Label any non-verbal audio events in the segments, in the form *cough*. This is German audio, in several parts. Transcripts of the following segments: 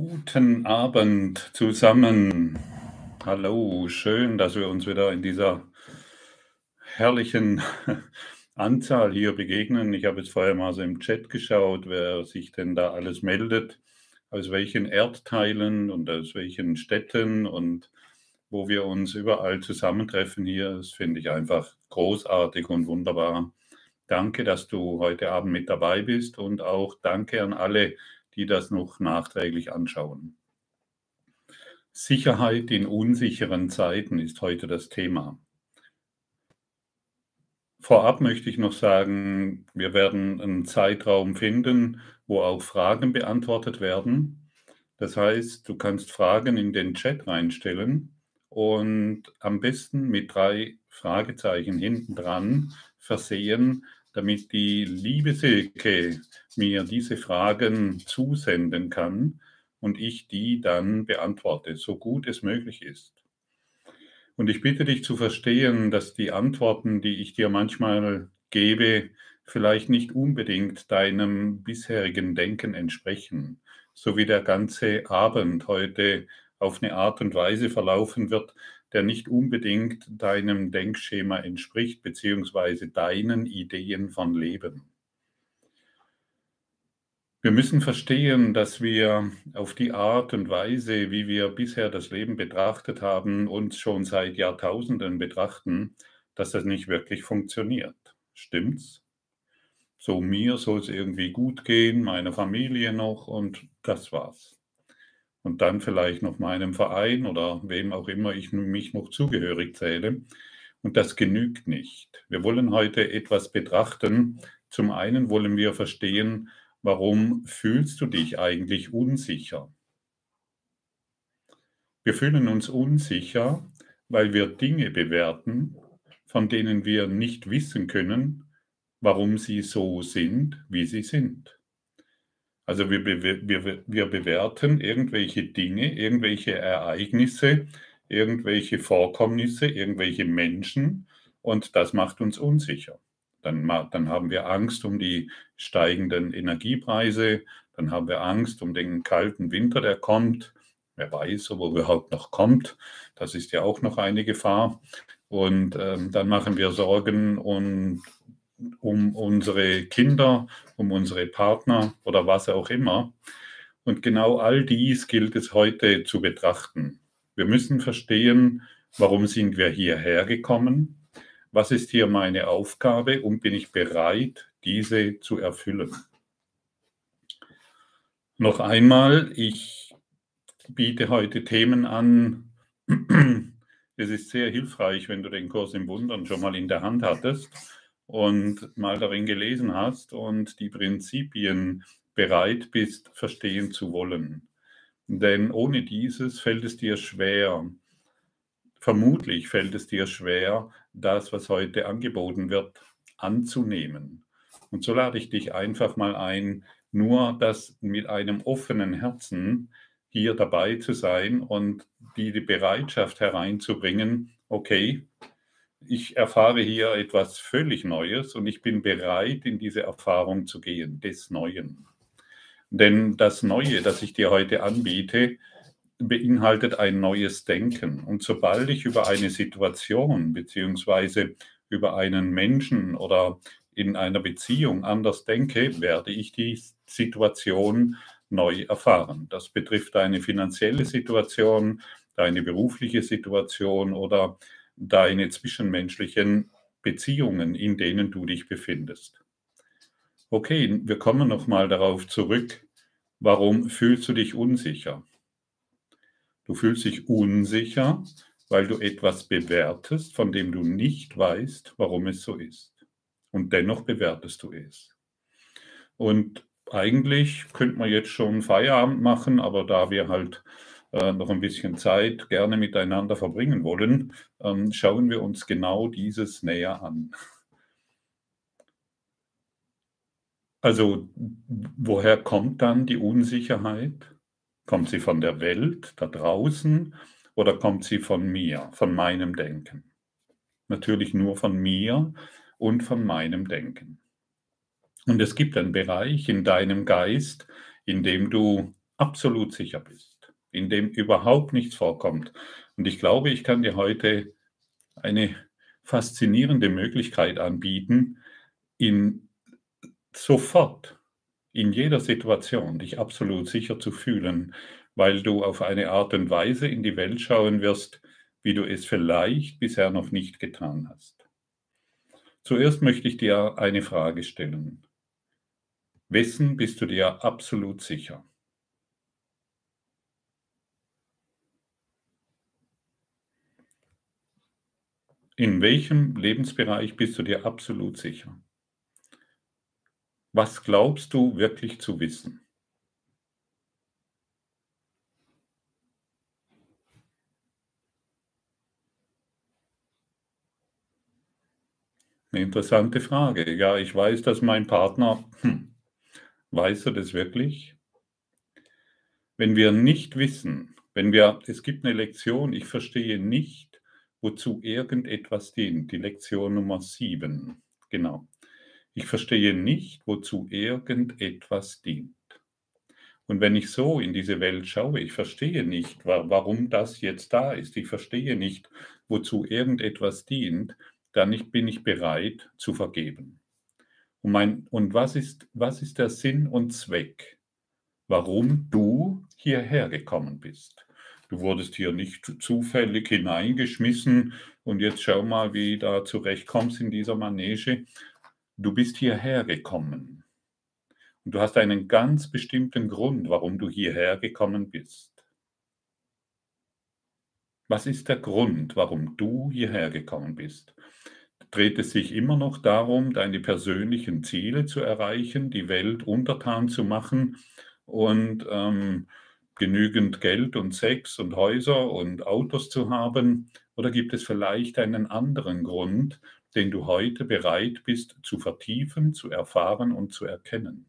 Guten Abend zusammen. Hallo, schön, dass wir uns wieder in dieser herrlichen *laughs* Anzahl hier begegnen. Ich habe jetzt vorher mal so im Chat geschaut, wer sich denn da alles meldet, aus welchen Erdteilen und aus welchen Städten und wo wir uns überall zusammentreffen hier. Das finde ich einfach großartig und wunderbar. Danke, dass du heute Abend mit dabei bist und auch danke an alle, die das noch nachträglich anschauen. Sicherheit in unsicheren Zeiten ist heute das Thema. Vorab möchte ich noch sagen, wir werden einen Zeitraum finden, wo auch Fragen beantwortet werden. Das heißt, du kannst Fragen in den Chat reinstellen und am besten mit drei Fragezeichen hinten dran versehen, damit die liebe Silke mir diese Fragen zusenden kann und ich die dann beantworte, so gut es möglich ist. Und ich bitte dich zu verstehen, dass die Antworten, die ich dir manchmal gebe, vielleicht nicht unbedingt deinem bisherigen Denken entsprechen, so wie der ganze Abend heute auf eine Art und Weise verlaufen wird, der nicht unbedingt deinem Denkschema entspricht, beziehungsweise deinen Ideen von Leben. Wir müssen verstehen, dass wir auf die Art und Weise, wie wir bisher das Leben betrachtet haben, uns schon seit Jahrtausenden betrachten, dass das nicht wirklich funktioniert. Stimmt's? So mir soll es irgendwie gut gehen, meiner Familie noch und das war's und dann vielleicht noch meinem Verein oder wem auch immer ich mich noch zugehörig zähle. Und das genügt nicht. Wir wollen heute etwas betrachten. Zum einen wollen wir verstehen, warum fühlst du dich eigentlich unsicher? Wir fühlen uns unsicher, weil wir Dinge bewerten, von denen wir nicht wissen können, warum sie so sind, wie sie sind. Also wir, wir, wir bewerten irgendwelche Dinge, irgendwelche Ereignisse, irgendwelche Vorkommnisse, irgendwelche Menschen und das macht uns unsicher. Dann, dann haben wir Angst um die steigenden Energiepreise, dann haben wir Angst um den kalten Winter, der kommt. Wer weiß, ob er überhaupt noch kommt. Das ist ja auch noch eine Gefahr. Und ähm, dann machen wir Sorgen und um unsere Kinder, um unsere Partner oder was auch immer. Und genau all dies gilt es heute zu betrachten. Wir müssen verstehen, warum sind wir hierher gekommen? Was ist hier meine Aufgabe und bin ich bereit, diese zu erfüllen? Noch einmal, ich biete heute Themen an. Es ist sehr hilfreich, wenn du den Kurs im Wundern schon mal in der Hand hattest und mal darin gelesen hast und die Prinzipien bereit bist, verstehen zu wollen. Denn ohne dieses fällt es dir schwer, vermutlich fällt es dir schwer, das, was heute angeboten wird, anzunehmen. Und so lade ich dich einfach mal ein, nur das mit einem offenen Herzen hier dabei zu sein und die, Bereitschaft hereinzubringen, okay, ich erfahre hier etwas völlig Neues und ich bin bereit, in diese Erfahrung zu gehen, des Neuen. Denn das Neue, das ich dir heute anbiete, beinhaltet ein neues Denken. Und sobald ich über eine Situation beziehungsweise über einen Menschen oder in einer Beziehung anders denke, werde ich die Situation neu erfahren. Das betrifft deine finanzielle Situation, deine berufliche Situation oder deine zwischenmenschlichen Beziehungen, in denen du dich befindest. Okay, wir kommen nochmal darauf zurück. Warum fühlst du dich unsicher? Du fühlst dich unsicher, weil du etwas bewertest, von dem du nicht weißt, warum es so ist. Und dennoch bewertest du es. Und eigentlich könnte man jetzt schon Feierabend machen, aber da wir halt äh, noch ein bisschen Zeit gerne miteinander verbringen wollen, ähm, schauen wir uns genau dieses näher an. Also woher kommt dann die Unsicherheit? Kommt sie von der Welt da draußen oder kommt sie von mir, von meinem Denken? Natürlich nur von mir und von meinem Denken. Und es gibt einen Bereich in deinem Geist, in dem du absolut sicher bist, in dem überhaupt nichts vorkommt. Und ich glaube, ich kann dir heute eine faszinierende Möglichkeit anbieten, in sofort, in jeder Situation dich absolut sicher zu fühlen, weil du auf eine Art und Weise in die Welt schauen wirst, wie du es vielleicht bisher noch nicht getan hast. Zuerst möchte ich dir eine Frage stellen. Wessen bist du dir absolut sicher? In welchem Lebensbereich bist du dir absolut sicher? Was glaubst du wirklich zu wissen? Eine interessante Frage. Ja, ich weiß, dass mein Partner, hm, weiß er das wirklich? Wenn wir nicht wissen, wenn wir, es gibt eine Lektion, ich verstehe nicht, wozu irgendetwas dient, die Lektion Nummer 7, genau. Ich verstehe nicht, wozu irgendetwas dient. Und wenn ich so in diese Welt schaue, ich verstehe nicht, warum das jetzt da ist, ich verstehe nicht, wozu irgendetwas dient, dann bin ich bereit zu vergeben. Und, mein, und was, ist, was ist der Sinn und Zweck, warum du hierher gekommen bist? Du wurdest hier nicht zufällig hineingeschmissen und jetzt schau mal, wie da zurechtkommst in dieser Manege. Du bist hierher gekommen. Und du hast einen ganz bestimmten Grund, warum du hierher gekommen bist. Was ist der Grund, warum du hierher gekommen bist? Dreht es sich immer noch darum, deine persönlichen Ziele zu erreichen, die Welt untertan zu machen und ähm, genügend Geld und Sex und Häuser und Autos zu haben? Oder gibt es vielleicht einen anderen Grund, den du heute bereit bist zu vertiefen, zu erfahren und zu erkennen?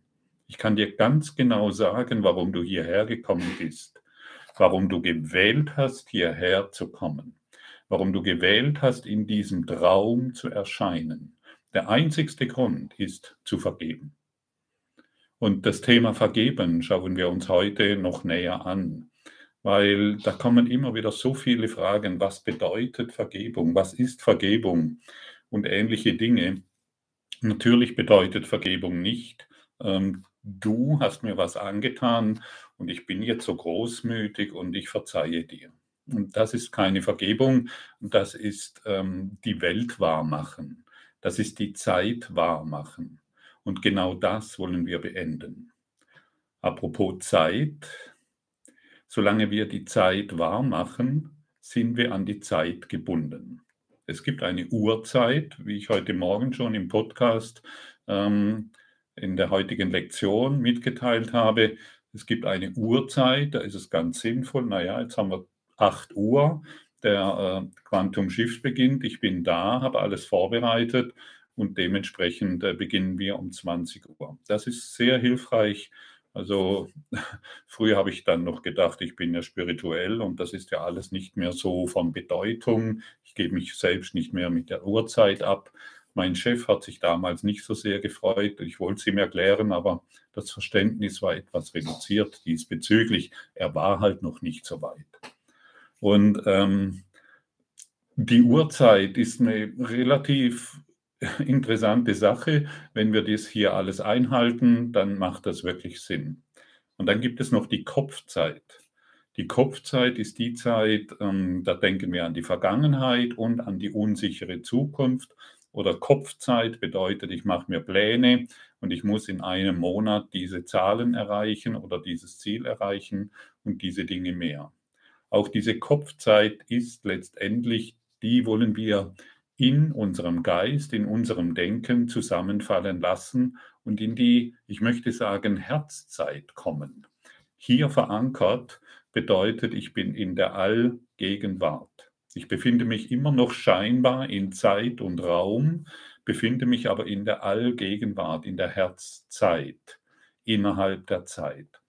Ich kann dir ganz genau sagen, warum du hierher gekommen bist warum du gewählt hast, hierher zu kommen, warum du gewählt hast, in diesem Traum zu erscheinen. Der einzigste Grund ist zu vergeben. Und das Thema Vergeben schauen wir uns heute noch näher an, weil da kommen immer wieder so viele Fragen, was bedeutet Vergebung, was ist Vergebung und ähnliche Dinge. Natürlich bedeutet Vergebung nicht, ähm, du hast mir was angetan und ich bin jetzt so großmütig und ich verzeihe dir. Und das ist keine Vergebung, das ist ähm, die Welt wahrmachen. Das ist die Zeit wahrmachen. Und genau das wollen wir beenden. Apropos Zeit, solange wir die Zeit wahrmachen, sind wir an die Zeit gebunden. Es gibt eine Uhrzeit, wie ich heute Morgen schon im Podcast ähm, in der heutigen Lektion mitgeteilt habe. Es gibt eine Uhrzeit, da ist es ganz sinnvoll, naja, jetzt haben wir 8 Uhr, der äh, Quantum Shift beginnt, ich bin da, habe alles vorbereitet und dementsprechend äh, beginnen wir um 20 Uhr. Das ist sehr hilfreich. Also *laughs* früher habe ich dann noch gedacht, ich bin ja spirituell und das ist ja alles nicht mehr so von Bedeutung. Ich gebe mich selbst nicht mehr mit der Uhrzeit ab. Mein Chef hat sich damals nicht so sehr gefreut. Ich wollte es ihm erklären, aber das Verständnis war etwas reduziert diesbezüglich. Er war halt noch nicht so weit. Und ähm, die Uhrzeit ist eine relativ *laughs* interessante Sache. Wenn wir das hier alles einhalten, dann macht das wirklich Sinn. Und dann gibt es noch die Kopfzeit. Die Kopfzeit ist die Zeit, ähm, da denken wir an die Vergangenheit und an die unsichere Zukunft. Oder Kopfzeit bedeutet, ich mache mir Pläne und ich muss in einem Monat diese Zahlen erreichen oder dieses Ziel erreichen und diese Dinge mehr. Auch diese Kopfzeit ist letztendlich, die wollen wir in unserem Geist, in unserem Denken zusammenfallen lassen und in die, ich möchte sagen, Herzzeit kommen. Hier verankert bedeutet, ich bin in der Allgegenwart. Ich befinde mich immer noch scheinbar in Zeit und Raum, befinde mich aber in der Allgegenwart, in der Herzzeit, innerhalb der Zeit.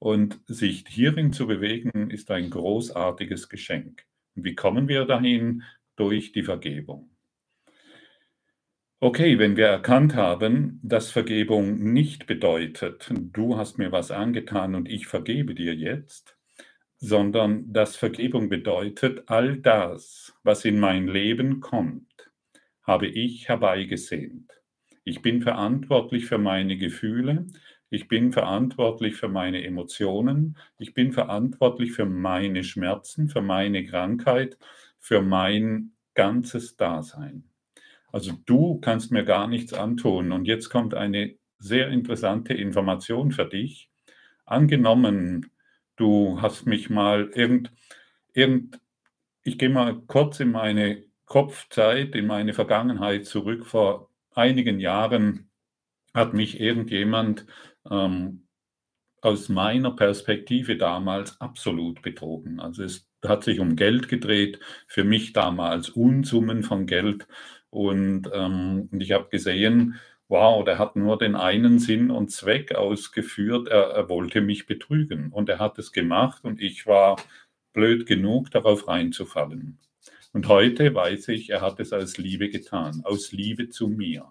Und sich hierin zu bewegen, ist ein großartiges Geschenk. Und wie kommen wir dahin? Durch die Vergebung. Okay, wenn wir erkannt haben, dass Vergebung nicht bedeutet, du hast mir was angetan und ich vergebe dir jetzt, sondern dass Vergebung bedeutet, all das, was in mein Leben kommt, habe ich herbeigesehnt. Ich bin verantwortlich für meine Gefühle, ich bin verantwortlich für meine Emotionen, ich bin verantwortlich für meine Schmerzen, für meine Krankheit, für mein ganzes Dasein. Also du kannst mir gar nichts antun. Und jetzt kommt eine sehr interessante Information für dich. Angenommen, du hast mich mal irgend, irgend ich gehe mal kurz in meine Kopfzeit, in meine Vergangenheit zurück. Vor einigen Jahren hat mich irgendjemand ähm, aus meiner Perspektive damals absolut betrogen. Also es hat sich um Geld gedreht, für mich damals Unsummen von Geld. Und, ähm, und ich habe gesehen, wow, der hat nur den einen Sinn und Zweck ausgeführt, er, er wollte mich betrügen. Und er hat es gemacht und ich war blöd genug, darauf reinzufallen. Und heute weiß ich, er hat es aus Liebe getan, aus Liebe zu mir.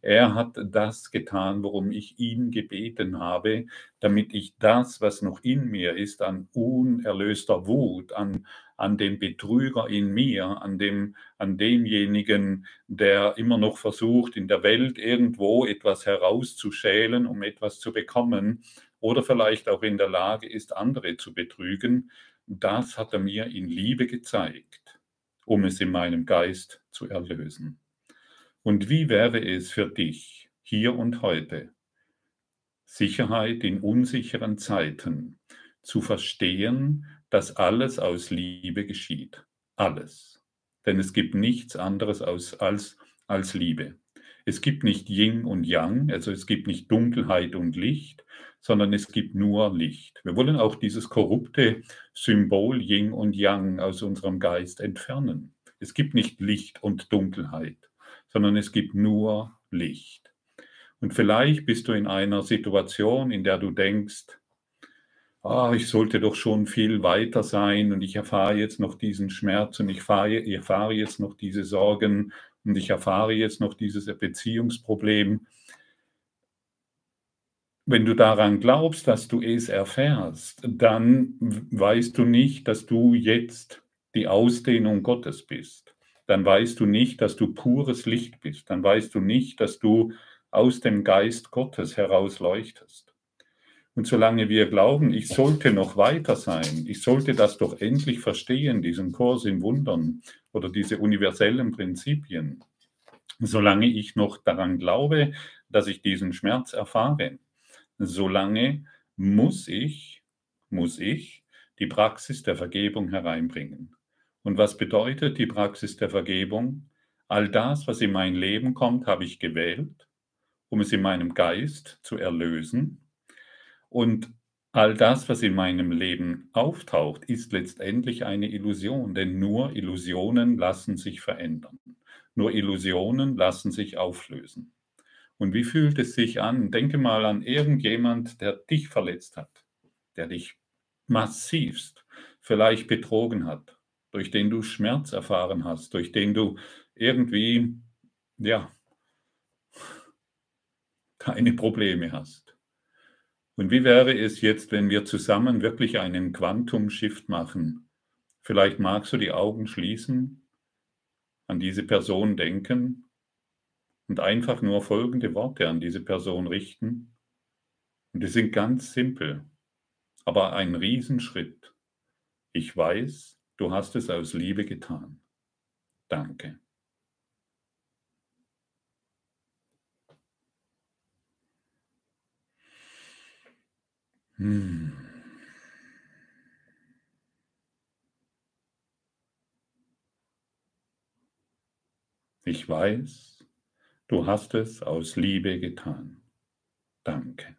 Er hat das getan, worum ich ihn gebeten habe, damit ich das, was noch in mir ist, an unerlöster Wut, an an den Betrüger in mir, an, dem, an demjenigen, der immer noch versucht, in der Welt irgendwo etwas herauszuschälen, um etwas zu bekommen, oder vielleicht auch in der Lage ist, andere zu betrügen, das hat er mir in Liebe gezeigt, um es in meinem Geist zu erlösen. Und wie wäre es für dich hier und heute, Sicherheit in unsicheren Zeiten zu verstehen, dass alles aus Liebe geschieht. Alles. Denn es gibt nichts anderes aus, als, als Liebe. Es gibt nicht Yin und Yang, also es gibt nicht Dunkelheit und Licht, sondern es gibt nur Licht. Wir wollen auch dieses korrupte Symbol Yin und Yang aus unserem Geist entfernen. Es gibt nicht Licht und Dunkelheit, sondern es gibt nur Licht. Und vielleicht bist du in einer Situation, in der du denkst, oh, ich sollte doch schon viel weiter sein und ich erfahre jetzt noch diesen Schmerz und ich erfahre, ich erfahre jetzt noch diese Sorgen und ich erfahre jetzt noch dieses Beziehungsproblem. Wenn du daran glaubst, dass du es erfährst, dann weißt du nicht, dass du jetzt die Ausdehnung Gottes bist. Dann weißt du nicht, dass du pures Licht bist. Dann weißt du nicht, dass du aus dem Geist Gottes heraus leuchtest. Und solange wir glauben, ich sollte noch weiter sein, ich sollte das doch endlich verstehen, diesen Kurs im Wundern oder diese universellen Prinzipien, solange ich noch daran glaube, dass ich diesen Schmerz erfahre, solange muss ich, muss ich die Praxis der Vergebung hereinbringen. Und was bedeutet die Praxis der Vergebung? All das, was in mein Leben kommt, habe ich gewählt, um es in meinem Geist zu erlösen und all das, was in meinem Leben auftaucht, ist letztendlich eine Illusion, denn nur Illusionen lassen sich verändern. Nur Illusionen lassen sich auflösen. Und wie fühlt es sich an? Denke mal an irgendjemand, der dich verletzt hat, der dich massivst vielleicht betrogen hat, durch den du Schmerz erfahren hast, durch den du irgendwie, ja, *laughs* keine Probleme hast. Und wie wäre es jetzt, wenn wir zusammen wirklich einen Quantum-Shift machen? Vielleicht magst du die Augen schließen, an diese Person denken und einfach nur folgende Worte an diese Person richten. Und die sind ganz simpel, aber ein Riesenschritt. Ich weiß, du hast es aus Liebe getan. Danke. Hm. Ich weiß, du hast es aus Liebe getan. Danke.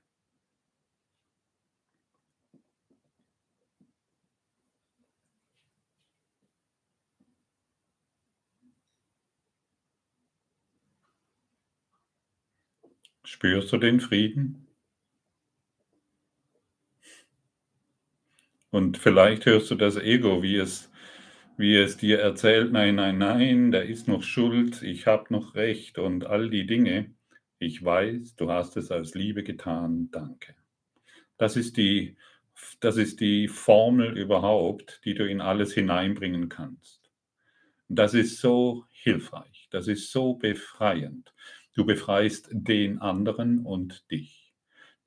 Spürst du den Frieden? Und vielleicht hörst du das Ego, wie es wie es dir erzählt, nein, nein, nein, der ist noch schuld, ich habe noch recht und all die Dinge. Ich weiß, du hast es aus Liebe getan, danke. Das ist die, das ist die Formel überhaupt, die du in alles hineinbringen kannst. Das ist so hilfreich, das ist so befreiend. Du befreist den anderen und dich.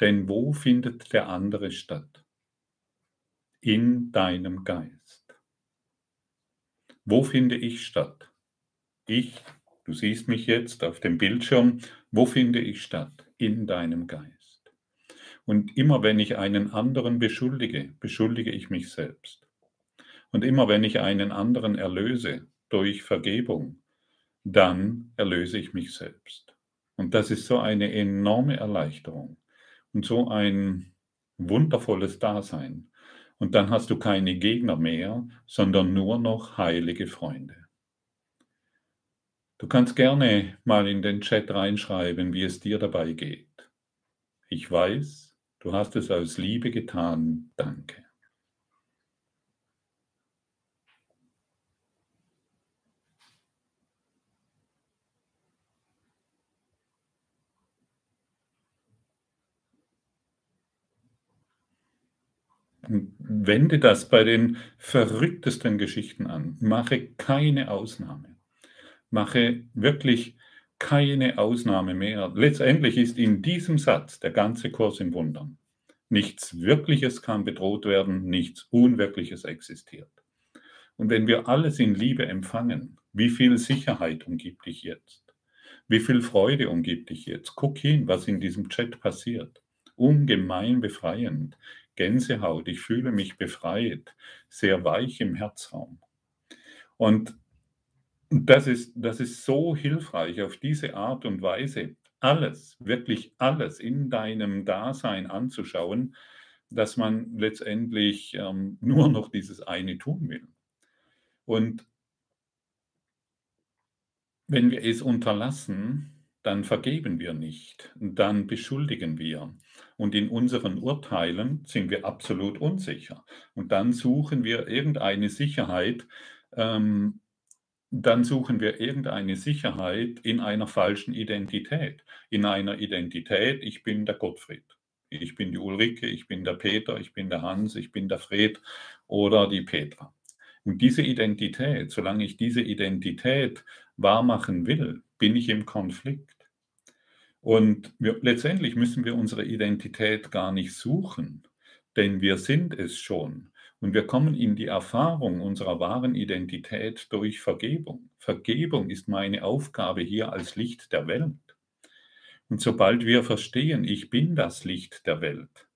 Denn wo findet der andere statt? In deinem Geist. Wo finde ich statt? Ich, du siehst mich jetzt auf dem Bildschirm, wo finde ich statt? In deinem Geist. Und immer wenn ich einen anderen beschuldige, beschuldige ich mich selbst. Und immer wenn ich einen anderen erlöse durch Vergebung, dann erlöse ich mich selbst. Und das ist so eine enorme Erleichterung und so ein wundervolles Dasein. Und dann hast du keine Gegner mehr, sondern nur noch heilige Freunde. Du kannst gerne mal in den Chat reinschreiben, wie es dir dabei geht. Ich weiß, du hast es aus Liebe getan. Danke. Wende das bei den verrücktesten Geschichten an. Mache keine Ausnahme. Mache wirklich keine Ausnahme mehr. Letztendlich ist in diesem Satz der ganze Kurs im Wundern. Nichts Wirkliches kann bedroht werden, nichts Unwirkliches existiert. Und wenn wir alles in Liebe empfangen, wie viel Sicherheit umgibt dich jetzt? Wie viel Freude umgibt dich jetzt? Guck hin, was in diesem Chat passiert. Ungemein befreiend. Gänsehaut, ich fühle mich befreit, sehr weich im Herzraum. Und das ist, das ist so hilfreich, auf diese Art und Weise alles, wirklich alles in deinem Dasein anzuschauen, dass man letztendlich ähm, *laughs* nur noch dieses eine tun will. Und wenn wir es unterlassen, dann vergeben wir nicht, dann beschuldigen wir. Und in unseren Urteilen sind wir absolut unsicher. Und dann suchen wir irgendeine Sicherheit, ähm, dann suchen wir irgendeine Sicherheit in einer falschen Identität. In einer Identität, ich bin der Gottfried. Ich bin die Ulrike, ich bin der Peter, ich bin der Hans, ich bin der Fred oder die Petra. Und diese Identität, solange ich diese Identität wahrmachen will, bin ich im Konflikt. Und wir, letztendlich müssen wir unsere Identität gar nicht suchen, denn wir sind es schon. Und wir kommen in die Erfahrung unserer wahren Identität durch Vergebung. Vergebung ist meine Aufgabe hier als Licht der Welt. Und sobald wir verstehen, ich bin das Licht der Welt,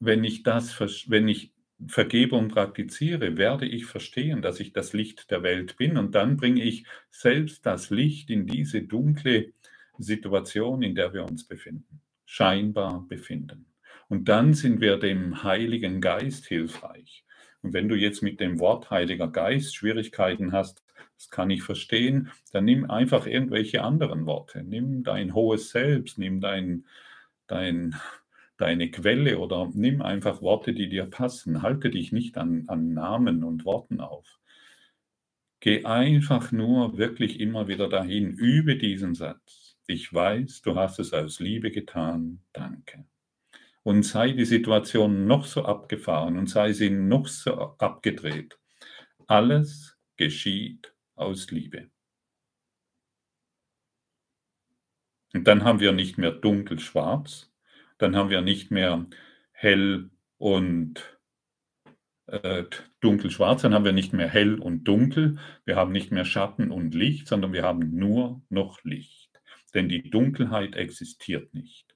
wenn ich, das, wenn ich Vergebung praktiziere, werde ich verstehen, dass ich das Licht der Welt bin und dann bringe ich selbst das Licht in diese dunkle Situation, in der wir uns befinden, scheinbar befinden. Und dann sind wir dem Heiligen Geist hilfreich. Und wenn du jetzt mit dem Wort Heiliger Geist Schwierigkeiten hast, das kann ich verstehen, dann nimm einfach irgendwelche anderen Worte. Nimm dein hohes Selbst, nimm dein, dein deine Quelle oder nimm einfach Worte, die dir passen. Halte dich nicht an, an Namen und Worten auf. Geh einfach nur wirklich immer wieder dahin, übe diesen Satz. Ich weiß, du hast es aus Liebe getan, danke. Und sei die Situation noch so abgefahren und sei sie noch so abgedreht. Alles geschieht aus Liebe. Und dann haben wir nicht mehr dunkel-schwarz, dann haben wir nicht mehr hell und äh, dunkel-schwarz, dann haben wir nicht mehr hell und dunkel, wir haben nicht mehr Schatten und Licht, sondern wir haben nur noch Licht. Denn die Dunkelheit existiert nicht.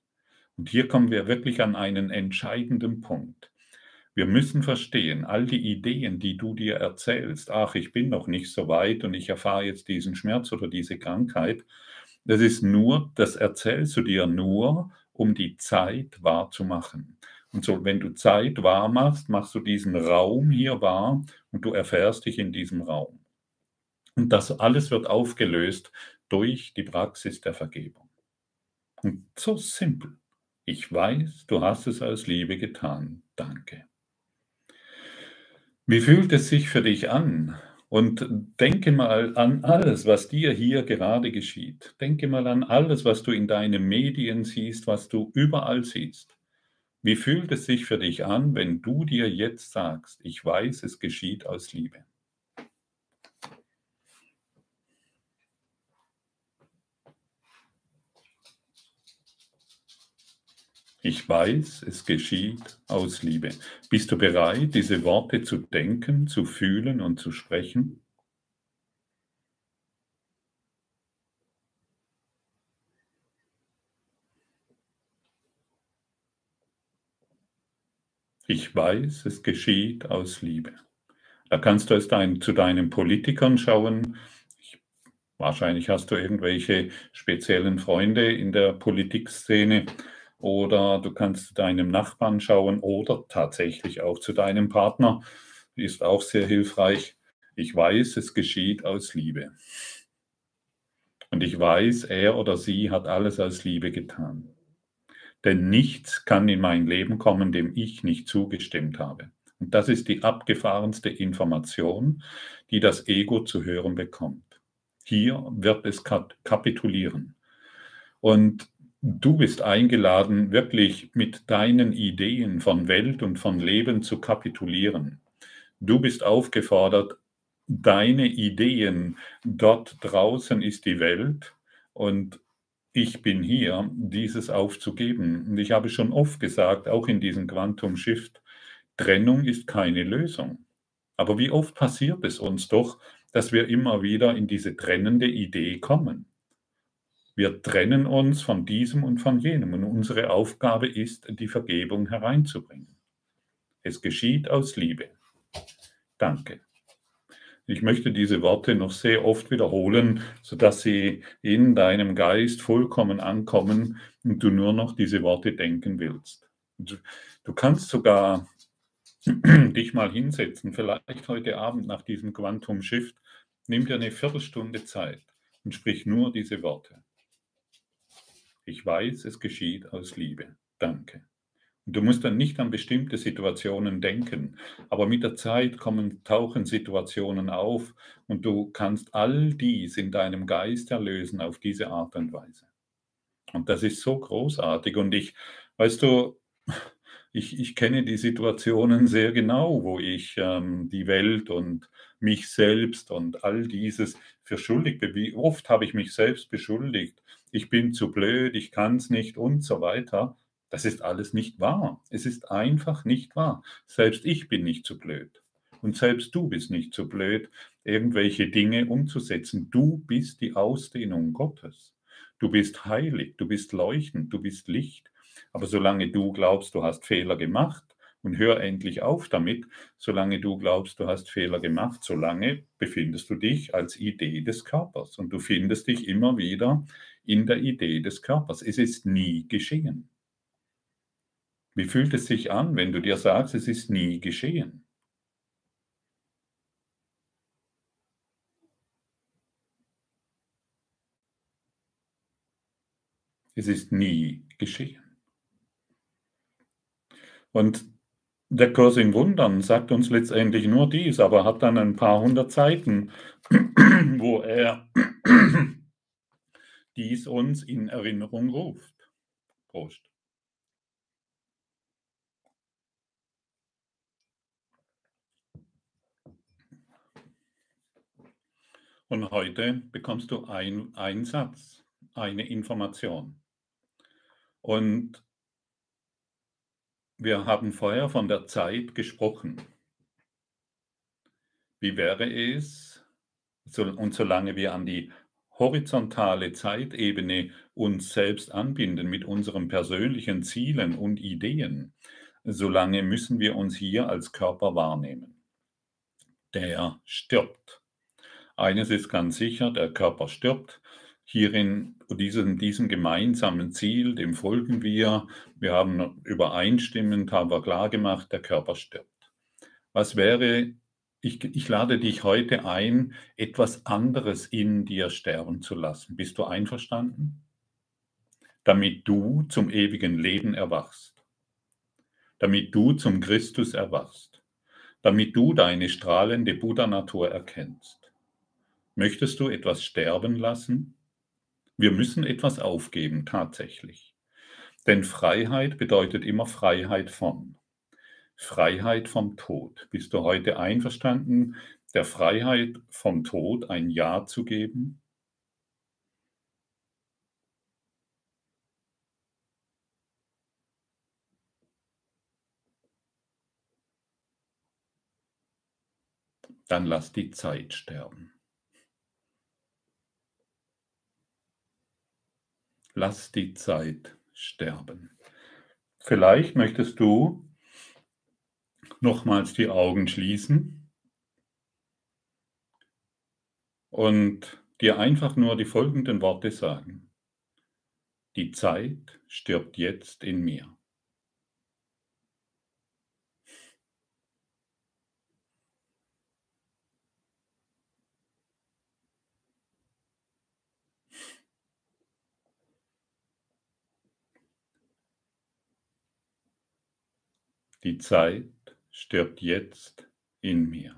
Und hier kommen wir wirklich an einen entscheidenden Punkt. Wir müssen verstehen, all die Ideen, die du dir erzählst, ach, ich bin noch nicht so weit und ich erfahre jetzt diesen Schmerz oder diese Krankheit, das ist nur, das erzählst du dir nur, um die Zeit wahrzumachen. Und so, wenn du Zeit wahr machst, machst du diesen Raum hier wahr und du erfährst dich in diesem Raum. Und das alles wird aufgelöst durch die Praxis der Vergebung. Und so simpel. Ich weiß, du hast es aus Liebe getan. Danke. Wie fühlt es sich für dich an, Und denke mal an alles, was dir hier gerade geschieht. Denke mal an alles, was du in deinen Medien siehst, was du überall siehst. Wie fühlt es sich für dich an, wenn du dir jetzt sagst, ich weiß, es geschieht aus Liebe? Ich weiß, es geschieht aus Liebe. Bist du bereit, diese Worte zu denken, zu fühlen und zu sprechen? Ich weiß, es geschieht aus Liebe. Da kannst du es dein, zu deinen Politikern schauen. Ich, wahrscheinlich hast du irgendwelche speziellen Freunde in der Politikszene oder du kannst zu deinem Nachbarn schauen oder tatsächlich auch zu deinem Partner. Ist auch sehr hilfreich. Ich weiß, es geschieht aus Liebe. Und ich weiß, er oder sie hat alles aus Liebe getan. Denn nichts kann in mein Leben kommen, dem ich nicht zugestimmt habe. Und das ist die abgefahrenste Information, die das Ego zu hören bekommt. Hier wird es kapitulieren. Und Du bist eingeladen, wirklich mit deinen Ideen von Welt und von Leben zu kapitulieren. Du bist aufgefordert, deine Ideen, dort draußen ist die Welt und ich bin hier, dieses aufzugeben. Und ich habe schon oft gesagt, auch in diesem Quantum Shift, Trennung ist keine Lösung. Aber wie oft passiert es uns doch, dass wir immer wieder in diese trennende Idee kommen? Wir trennen uns von diesem und von jenem und unsere Aufgabe ist, die Vergebung hereinzubringen. Es geschieht aus Liebe. Danke. Ich möchte diese Worte noch sehr oft wiederholen, sodass sie in deinem Geist vollkommen ankommen und du nur noch diese Worte denken willst. Du kannst sogar *clears throat* dich mal hinsetzen, vielleicht heute Abend nach diesem Quantum Shift, nimm dir eine Viertelstunde Zeit und sprich nur diese Worte. Ich weiß, es geschieht aus Liebe. Danke. Und du musst dann nicht an bestimmte Situationen denken, aber mit der Zeit kommen, tauchen Situationen auf und du kannst all dies in deinem Geist erlösen auf diese Art und Weise. Und das ist so großartig. Und ich, weißt du, *laughs* ich, ich kenne die Situationen sehr genau, wo ich ähm, die Welt und mich selbst und all dieses für schuldig oft habe ich mich selbst beschuldigt ich bin zu blöd, ich kann es nicht und so weiter. Das ist alles nicht wahr. Es ist einfach nicht wahr. Selbst ich bin nicht zu blöd. Und selbst du bist nicht zu blöd, irgendwelche Dinge umzusetzen. Du bist die Ausdehnung Gottes. Du bist heilig, du bist leuchtend, du bist Licht. Aber solange du glaubst, du hast Fehler gemacht, und hör endlich auf damit, solange du glaubst, du hast Fehler gemacht, solange befindest du dich als Idee des Körpers und du findest dich immer wieder in der Idee des Körpers. Es ist nie geschehen. Wie fühlt es sich an, wenn du dir sagst, es ist nie geschehen? Es ist nie geschehen. Und der Kurs in Wundern sagt uns letztendlich nur dies, aber hat dann ein paar hundert Seiten, *clears throat* wo er dies uns in Erinnerung ruft. Prost. Und heute bekommst du einen Satz, eine Information. Und wir haben vorher von der Zeit gesprochen. Wie wäre es, und solange wir an die horizontale Zeitebene uns selbst anbinden mit unseren persönlichen Zielen und Ideen, solange müssen wir uns hier als Körper wahrnehmen. Der stirbt. Eines ist ganz sicher, der Körper stirbt hierin, diesem, diesem gemeinsamen Ziel, dem folgen wir. Wir haben übereinstimmend, haben wir klar gemacht, der Körper stirbt. Was wäre, ich, ich lade dich heute ein, etwas anderes in dir sterben zu lassen. Bist du einverstanden? Damit du zum ewigen Leben erwachst. Damit du zum Christus erwachst. damit du deine strahlende Buddha-Natur erkennst. Möchtest du etwas sterben lassen? Wir müssen etwas aufgeben, tatsächlich. Denn Freiheit bedeutet immer Freiheit von. Freiheit vom Tod. Bist du heute einverstanden, der Freiheit vom Tod ein Ja zu geben? Dann lass die Zeit sterben. Lass die Zeit sterben. Vielleicht möchtest du nochmals die Augen schließen und dir einfach nur die folgenden Worte sagen. Die Zeit stirbt jetzt in mir. Die Zeit stirbt jetzt in mir.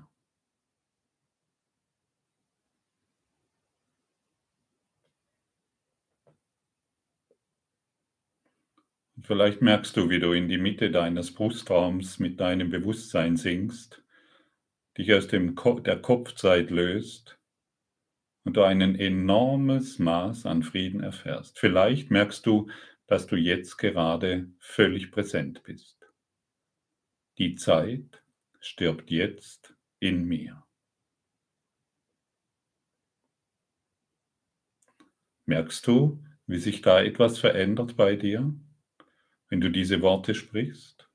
Vielleicht merkst du, wie du in die Mitte deines Brustraums mit deinem Bewusstsein sinkst, dich aus dem Ko der Kopfzeit löst und du ein enormes Maß an Frieden erfährst. Vielleicht merkst du, dass du jetzt gerade völlig präsent bist. Die Zeit stirbt jetzt in mir. Merkst du, wie sich da etwas verändert bei dir, wenn du diese Worte sprichst?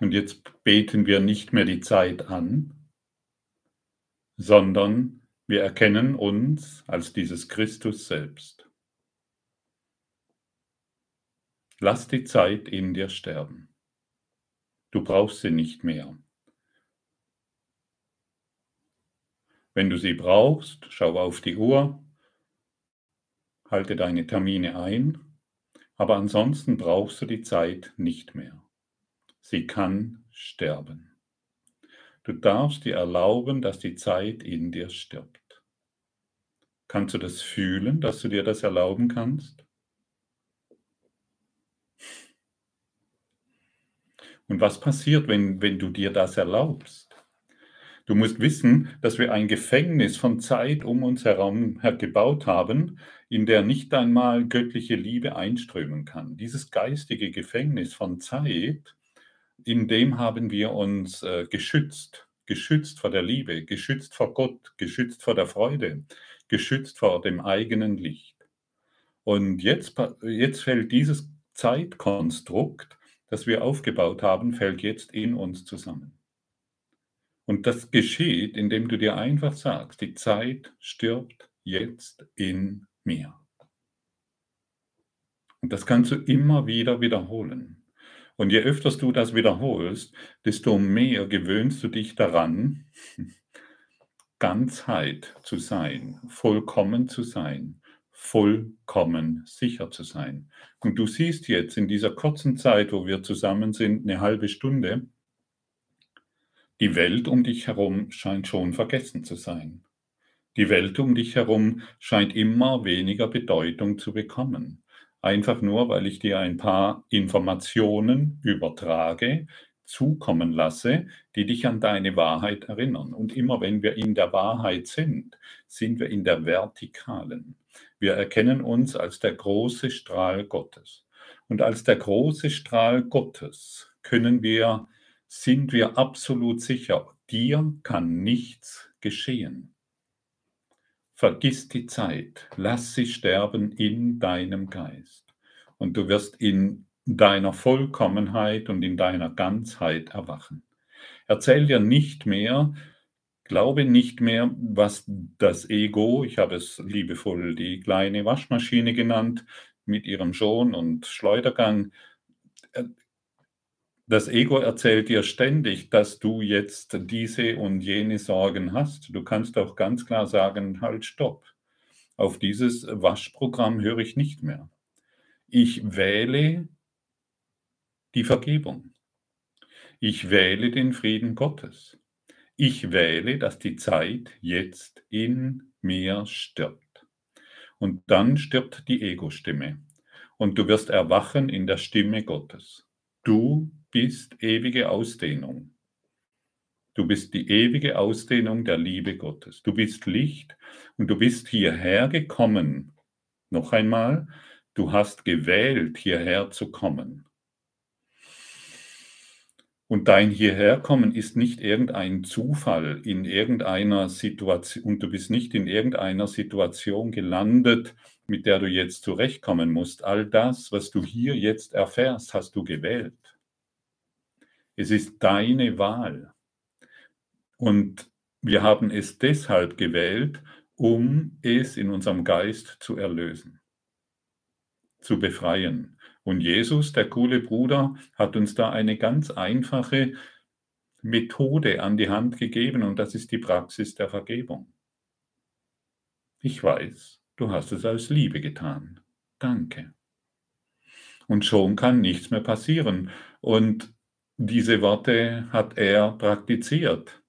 Und jetzt beten wir nicht mehr die Zeit an, sondern wir erkennen uns als dieses Christus selbst. Lass die Zeit in dir sterben. Du brauchst sie nicht mehr. Wenn du sie brauchst, schau auf die Uhr, halte deine Termine ein, aber ansonsten brauchst du die Zeit nicht mehr. Sie kann sterben. Du darfst dir erlauben, dass die Zeit in dir stirbt. Kannst du das fühlen, dass du dir das erlauben kannst? Und was passiert, wenn, wenn du dir das erlaubst? Du musst wissen, dass wir ein Gefängnis von Zeit um uns herum gebaut haben, in der nicht einmal göttliche Liebe einströmen kann. Dieses geistige Gefängnis von Zeit, in dem haben wir uns äh, geschützt, geschützt vor der Liebe, geschützt vor Gott, geschützt vor der Freude, geschützt vor dem eigenen Licht. Und jetzt, jetzt fällt dieses Zeitkonstrukt das wir aufgebaut haben, fällt jetzt in uns zusammen. Und das geschieht, indem du dir einfach sagst, die Zeit stirbt jetzt in mir. Und das kannst du immer wieder wiederholen. Und je öfter du das wiederholst, desto mehr gewöhnst du dich daran, *laughs* Ganzheit zu sein, vollkommen zu sein, vollkommen sicher zu sein. Und du siehst jetzt in dieser kurzen Zeit, wo wir zusammen sind, eine halbe Stunde, die Welt um dich herum scheint schon vergessen zu sein. Die Welt um dich herum scheint immer weniger Bedeutung zu bekommen. Einfach nur, weil ich dir ein paar Informationen übertrage, zukommen lasse, die dich an deine Wahrheit erinnern. Und immer wenn wir in der Wahrheit sind, sind wir in der Vertikalen. Wir erkennen uns als der große Strahl Gottes. Und als der große Strahl Gottes können wir, sind wir absolut sicher, dir kann nichts geschehen. Vergiss die Zeit, lass sie sterben in deinem Geist. Und du wirst in deiner Vollkommenheit und in deiner Ganzheit erwachen. Erzähl dir nicht mehr, glaube nicht mehr, was das Ego, ich habe es liebevoll die kleine Waschmaschine genannt, mit ihrem Schon und Schleudergang, äh, das Ego erzählt dir ständig, dass du jetzt diese und jene Sorgen hast. Du kannst auch ganz klar sagen, halt, stopp. Auf dieses Waschprogramm höre ich nicht mehr. Ich wähle die Vergebung. Ich wähle den Frieden Gottes. Ich wähle, dass die Zeit jetzt in mir stirbt. Und dann stirbt die Ego-Stimme. Und du wirst erwachen in der Stimme Gottes. Du bist ewige Ausdehnung. Du bist die ewige Ausdehnung der Liebe Gottes. Du bist Licht und du bist hierher gekommen. Noch einmal, du hast gewählt, hierher zu kommen. Und dein Hierherkommen ist nicht irgendein Zufall in irgendeiner Situation, und du bist nicht in irgendeiner Situation gelandet, mit der du jetzt zurechtkommen musst. All das, was du hier jetzt erfährst, hast du gewählt. Es ist deine Wahl. Und wir haben es deshalb gewählt, um es in unserem Geist zu erlösen, zu befreien. Und Jesus, der coole Bruder, hat uns da eine ganz einfache Methode an die Hand gegeben und das ist die Praxis der Vergebung. Ich weiß, du hast es aus Liebe getan. Danke. Und schon kann nichts mehr passieren. Und diese Worte hat er praktiziert.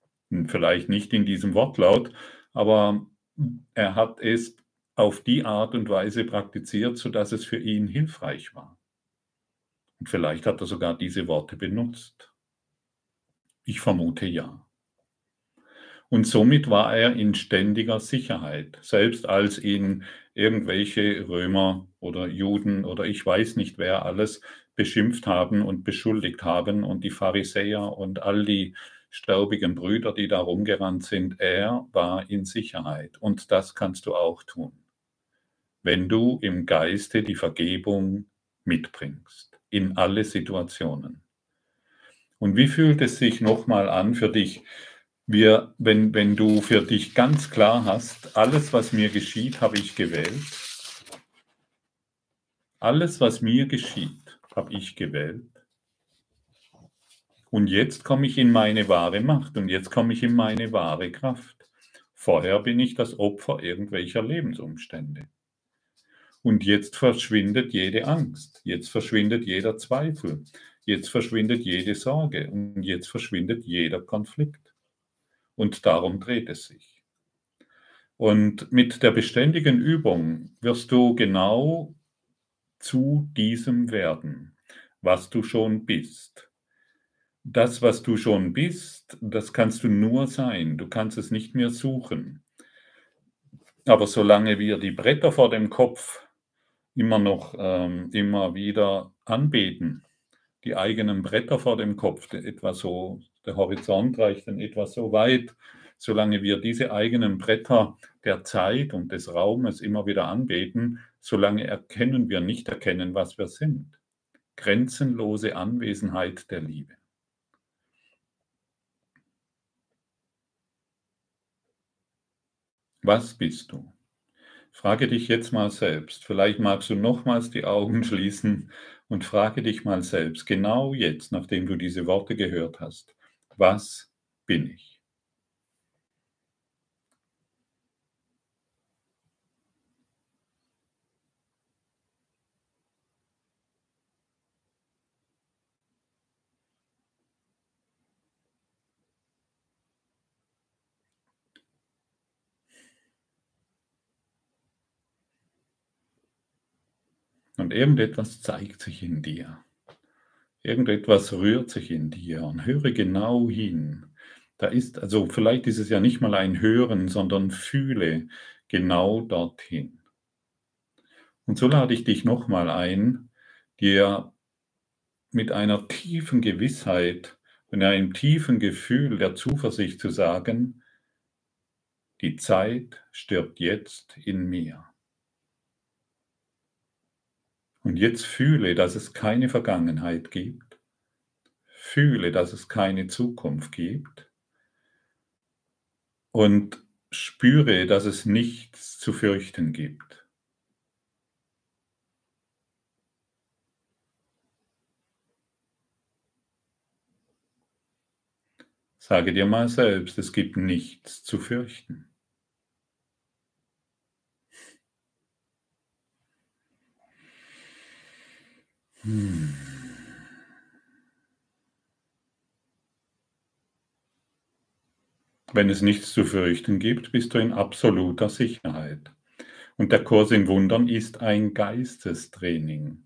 Vielleicht nicht in diesem Wortlaut, aber er hat es auf die Art und Weise praktiziert, sodass es für ihn hilfreich war. Und vielleicht hat er sogar diese Worte benutzt. Ich vermute ja. Und somit war er in ständiger Sicherheit, selbst als ihn irgendwelche Römer oder Juden oder ich weiß nicht wer alles beschimpft haben und beschuldigt haben und die Pharisäer und all die staubigen Brüder, die da rumgerannt sind, er war in Sicherheit. Und das kannst du auch tun, wenn du im Geiste die Vergebung mitbringst in alle Situationen. Und wie fühlt es sich nochmal an für dich, wir, wenn, wenn du für dich ganz klar hast, alles, was mir geschieht, habe ich gewählt. Alles, was mir geschieht, habe ich gewählt. Und jetzt komme ich in meine wahre Macht und jetzt komme ich in meine wahre Kraft. Vorher bin ich das Opfer irgendwelcher Lebensumstände. Und jetzt verschwindet jede Angst, jetzt verschwindet jeder Zweifel, jetzt verschwindet jede Sorge und jetzt verschwindet jeder Konflikt. Und darum dreht es sich. Und mit der beständigen Übung wirst du genau zu diesem werden, was du schon bist. Das, was du schon bist, das kannst du nur sein. Du kannst es nicht mehr suchen. Aber solange wir die Bretter vor dem Kopf immer noch ähm, immer wieder anbeten. Die eigenen Bretter vor dem Kopf, etwa so, der Horizont reicht dann etwa so weit, solange wir diese eigenen Bretter der Zeit und des Raumes immer wieder anbeten, solange erkennen wir nicht erkennen, was wir sind. Grenzenlose Anwesenheit der Liebe. Was bist du? Frage dich jetzt mal selbst. Vielleicht magst du nochmals die Augen *laughs* schließen und frage dich mal selbst, genau jetzt, nachdem du diese Worte gehört hast, was bin ich? Und irgendetwas zeigt sich in dir. Irgendetwas rührt sich in dir und höre genau hin. Da ist, also vielleicht ist es ja nicht mal ein Hören, sondern fühle genau dorthin. Und so lade ich dich nochmal ein, dir mit einer tiefen Gewissheit und einem tiefen Gefühl der Zuversicht zu sagen, die Zeit stirbt jetzt in mir. Und jetzt fühle, dass es keine Vergangenheit gibt. Fühle, dass es keine Zukunft gibt. Und spüre, dass es nichts zu fürchten gibt. Sage dir mal selbst, es gibt nichts zu fürchten. Hm. Wenn es nichts zu fürchten gibt, bist du in absoluter Sicherheit. Und der Kurs in Wundern ist ein Geistestraining.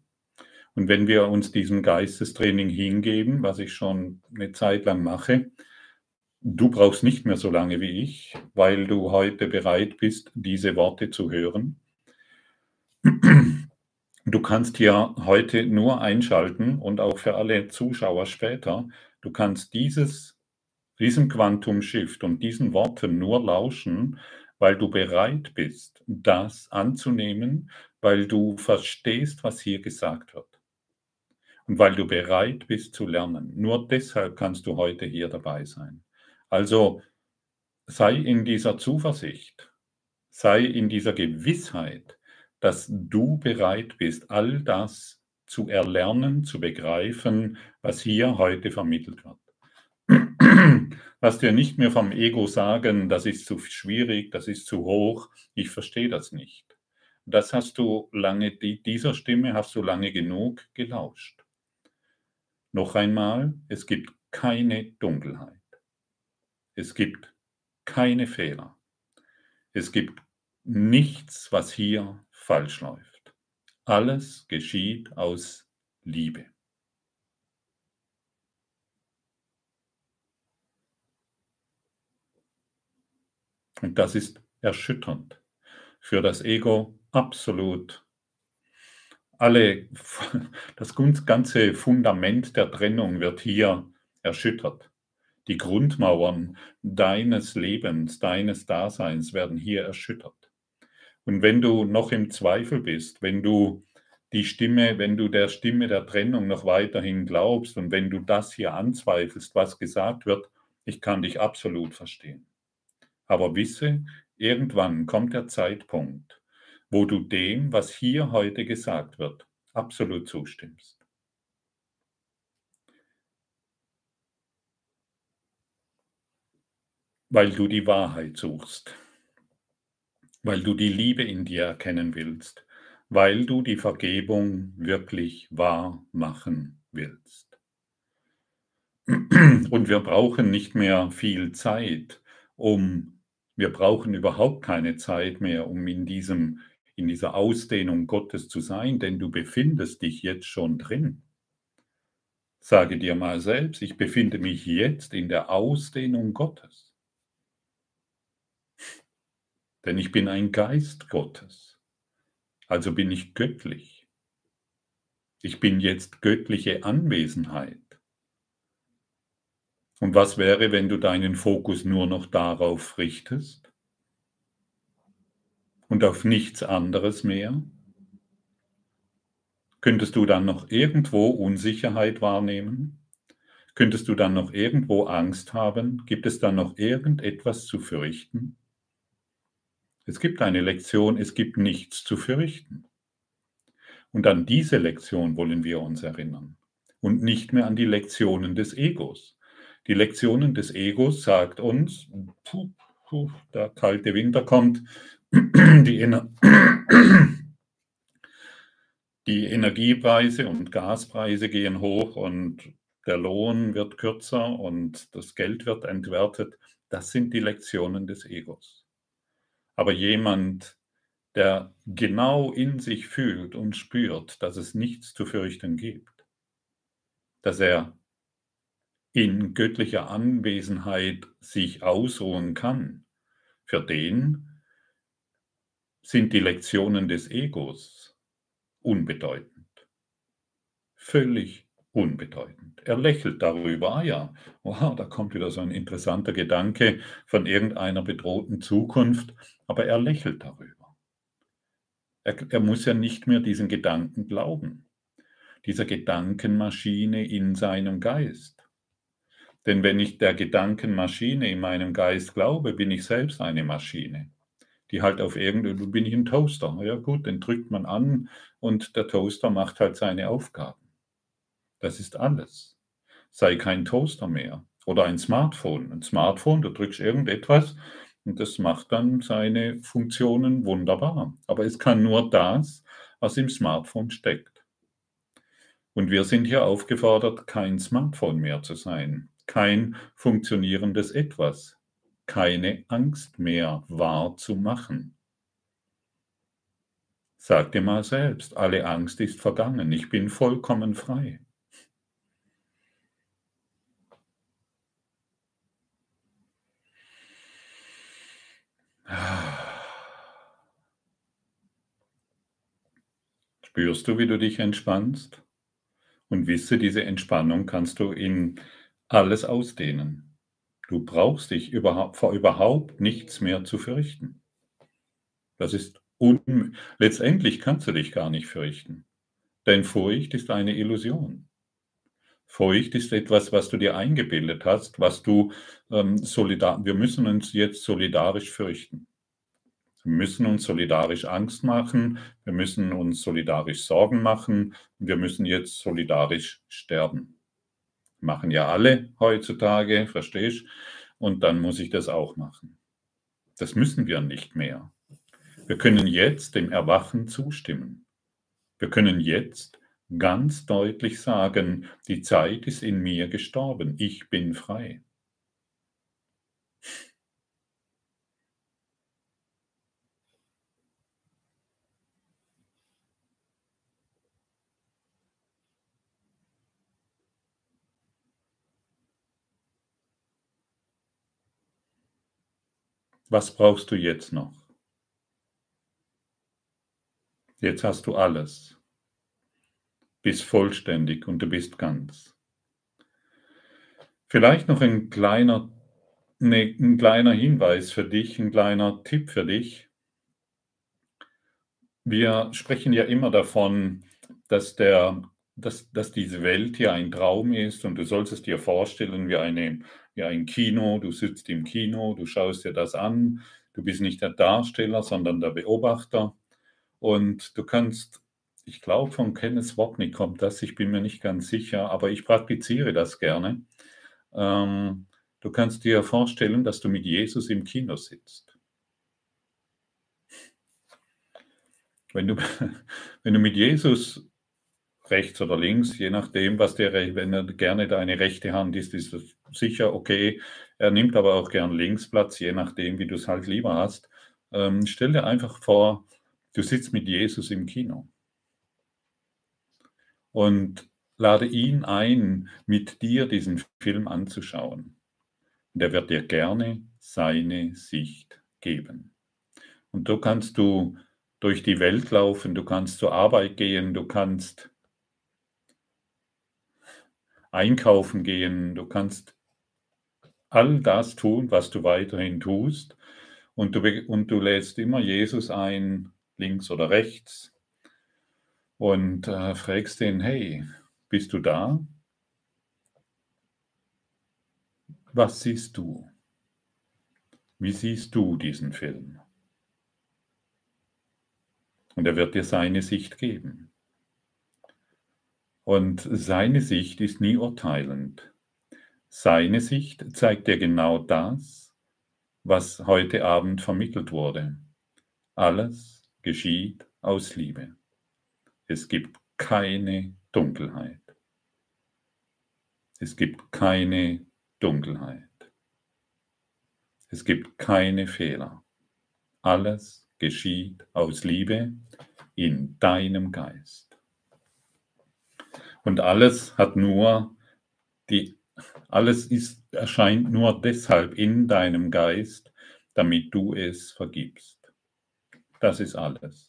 Und wenn wir uns diesem Geistestraining hingeben, was ich schon eine Zeit lang mache, du brauchst nicht mehr so lange wie ich, weil du heute bereit bist, diese Worte zu hören. Du kannst hier heute nur einschalten und auch für alle Zuschauer später, du kannst dieses, diesem Quantum Shift und diesen Worten nur lauschen, weil du bereit bist, das anzunehmen, weil du verstehst, was hier gesagt wird. Und weil du bereit bist zu lernen. Nur deshalb kannst du heute hier dabei sein. Also sei in dieser Zuversicht, sei in dieser Gewissheit, dass du bereit bist, all das zu erlernen, zu begreifen, was hier heute vermittelt wird. *clears throat* Was dir nicht mehr vom Ego sagen, das ist zu schwierig, das ist zu hoch, ich verstehe das nicht. Das hast du lange, dieser Stimme hast du lange genug gelauscht. Noch einmal, es gibt keine Dunkelheit. Es gibt keine Fehler. Es gibt nichts, was hier falsch läuft. Alles geschieht aus Liebe. Und das ist erschütternd. Für das Ego absolut. Alle, *laughs* das ganze Fundament der Trennung wird hier erschüttert. Die Grundmauern deines Lebens, deines Daseins werden hier erschüttert. Und wenn du noch im Zweifel bist, wenn du die Stimme, wenn du der Stimme der Trennung noch weiterhin glaubst und wenn du das hier anzweifelst, was gesagt wird, ich kann dich absolut verstehen. Aber wisse, irgendwann kommt der Zeitpunkt, wo du dem, was hier heute gesagt wird, absolut zustimmst. Weil du die Wahrheit suchst weil du die Liebe in dir erkennen willst, weil du die Vergebung wirklich wahr machen willst. Und wir brauchen nicht mehr viel Zeit, um, wir brauchen überhaupt keine Zeit mehr, um in diesem, in dieser Ausdehnung Gottes zu sein, denn du befindest dich jetzt schon drin. Sage dir mal selbst, ich befinde mich jetzt in der Ausdehnung Gottes denn ich bin ein Geist Gottes, also bin ich göttlich. Ich bin jetzt göttliche Anwesenheit. Und was wäre, wenn du deinen Fokus nur noch darauf richtest und auf nichts anderes mehr? Könntest du dann noch irgendwo Unsicherheit wahrnehmen? Könntest du dann noch irgendwo Angst haben? Gibt es dann noch irgendetwas zu fürchten? Es gibt eine Lektion, es gibt nichts zu fürchten. Und an diese Lektion wollen wir uns erinnern und nicht mehr an die Lektionen des Egos. Die Lektionen des Egos sagt uns, puh, puh, der kalte Winter kommt, *clears throat* die, Ener *clears throat* die Energiepreise und Gaspreise gehen hoch und der Lohn wird kürzer und das Geld wird entwertet. Das sind die Lektionen des Egos. Aber jemand, der genau in sich fühlt und spürt, dass es nichts zu fürchten gibt, dass er in göttlicher Anwesenheit sich ausruhen kann, für den sind die Lektionen des Egos unbedeutend, völlig unbedeutend. Er lächelt darüber, ah ja, wow, da kommt wieder so ein interessanter Gedanke von irgendeiner bedrohten Zukunft aber er lächelt darüber. Er, er muss ja nicht mehr diesen Gedanken glauben, dieser Gedankenmaschine in seinem Geist. Denn wenn ich der Gedankenmaschine in meinem Geist glaube, bin ich selbst eine Maschine, die halt auf irgendeinem, bin ich ein Toaster. Ja gut, den drückt man an und der Toaster macht halt seine Aufgaben. Das ist alles. Sei kein Toaster mehr. Oder ein Smartphone. Ein Smartphone, du drückst irgendetwas und das macht dann seine Funktionen wunderbar. Aber es kann nur das, was im Smartphone steckt. Und wir sind hier aufgefordert, kein Smartphone mehr zu sein, kein funktionierendes Etwas, keine Angst mehr wahrzumachen. Sag dir mal selbst, alle Angst ist vergangen, ich bin vollkommen frei. Spürst du, wie du dich entspannst? Und wisse, diese Entspannung kannst du in alles ausdehnen. Du brauchst dich überhaupt, vor überhaupt nichts mehr zu fürchten. Das ist un letztendlich kannst du dich gar nicht fürchten. Denn Furcht ist eine Illusion. Furcht ist etwas, was du dir eingebildet hast, was du ähm, solidar. Wir müssen uns jetzt solidarisch fürchten. Wir müssen uns solidarisch Angst machen, wir müssen uns solidarisch Sorgen machen wir müssen jetzt solidarisch sterben. Machen ja alle heutzutage, verstehst Und dann muss ich das auch machen. Das müssen wir nicht mehr. Wir können jetzt dem Erwachen zustimmen. Wir können jetzt ganz deutlich sagen, die Zeit ist in mir gestorben, ich bin frei. Was brauchst du jetzt noch? Jetzt hast du alles. Bist vollständig und du bist ganz. Vielleicht noch ein kleiner, ne, ein kleiner Hinweis für dich, ein kleiner Tipp für dich. Wir sprechen ja immer davon, dass, der, dass, dass diese Welt hier ein Traum ist und du sollst es dir vorstellen wie eine wie ein Kino, du sitzt im Kino, du schaust dir das an, du bist nicht der Darsteller, sondern der Beobachter und du kannst, ich glaube von Kenneth Wapnick kommt das, ich bin mir nicht ganz sicher, aber ich praktiziere das gerne. Ähm, du kannst dir vorstellen, dass du mit Jesus im Kino sitzt. Wenn du, *laughs* wenn du mit Jesus rechts oder links, je nachdem, was der, wenn er gerne deine rechte Hand ist, ist das sicher okay. Er nimmt aber auch gern links Platz, je nachdem, wie du es halt lieber hast. Ähm, stell dir einfach vor, du sitzt mit Jesus im Kino und lade ihn ein, mit dir diesen Film anzuschauen. Und er wird dir gerne seine Sicht geben. Und so kannst du durch die Welt laufen, du kannst zur Arbeit gehen, du kannst einkaufen gehen, du kannst all das tun, was du weiterhin tust. Und du, und du lädst immer Jesus ein, links oder rechts, und äh, fragst ihn, hey, bist du da? Was siehst du? Wie siehst du diesen Film? Und er wird dir seine Sicht geben. Und seine Sicht ist nie urteilend. Seine Sicht zeigt dir genau das, was heute Abend vermittelt wurde. Alles geschieht aus Liebe. Es gibt keine Dunkelheit. Es gibt keine Dunkelheit. Es gibt keine Fehler. Alles geschieht aus Liebe in deinem Geist. Und alles hat nur die, alles ist, erscheint nur deshalb in deinem Geist, damit du es vergibst. Das ist alles.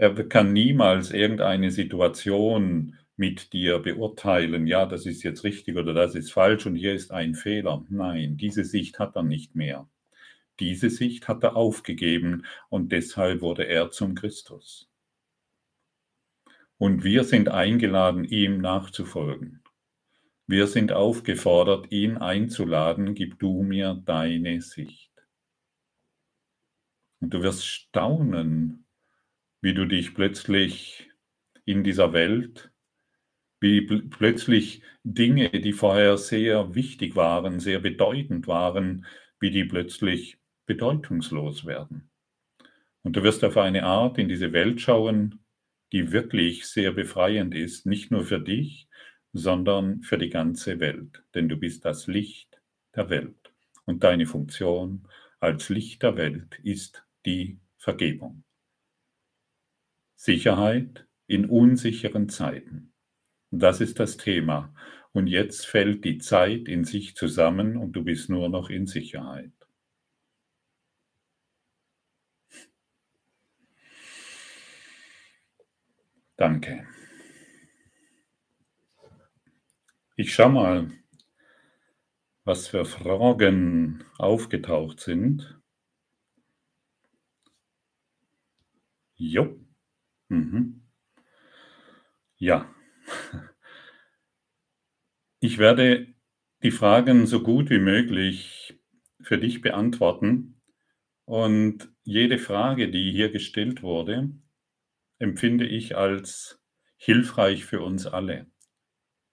Er kann niemals irgendeine Situation mit dir beurteilen, ja, das ist jetzt richtig oder das ist falsch und hier ist ein Fehler. Nein, diese Sicht hat er nicht mehr. Diese Sicht hat er aufgegeben und deshalb wurde er zum Christus. Und wir sind eingeladen, ihm nachzufolgen. Wir sind aufgefordert, ihn einzuladen, gib du mir deine Sicht. Und du wirst staunen, wie du dich plötzlich in dieser Welt, wie plötzlich Dinge, die vorher sehr wichtig waren, sehr bedeutend waren, wie die plötzlich bedeutungslos werden. Und du wirst auf eine Art in diese Welt schauen, die wirklich sehr befreiend ist, nicht nur für dich, sondern für die ganze Welt, denn du bist das Licht der Welt. und deine Funktion als Licht der Welt ist die Vergebung. Sicherheit in unsicheren Zeiten. Das ist das Thema. Und jetzt fällt die Zeit in sich zusammen und du bist nur noch in Sicherheit. Danke. Ich schau mal, was für Fragen aufgetaucht sind. Jo. Mhm. Ja. *laughs* Ich werde die Fragen so gut wie möglich für dich beantworten. Und jede Frage, die hier gestellt wurde, empfinde ich als hilfreich für uns alle.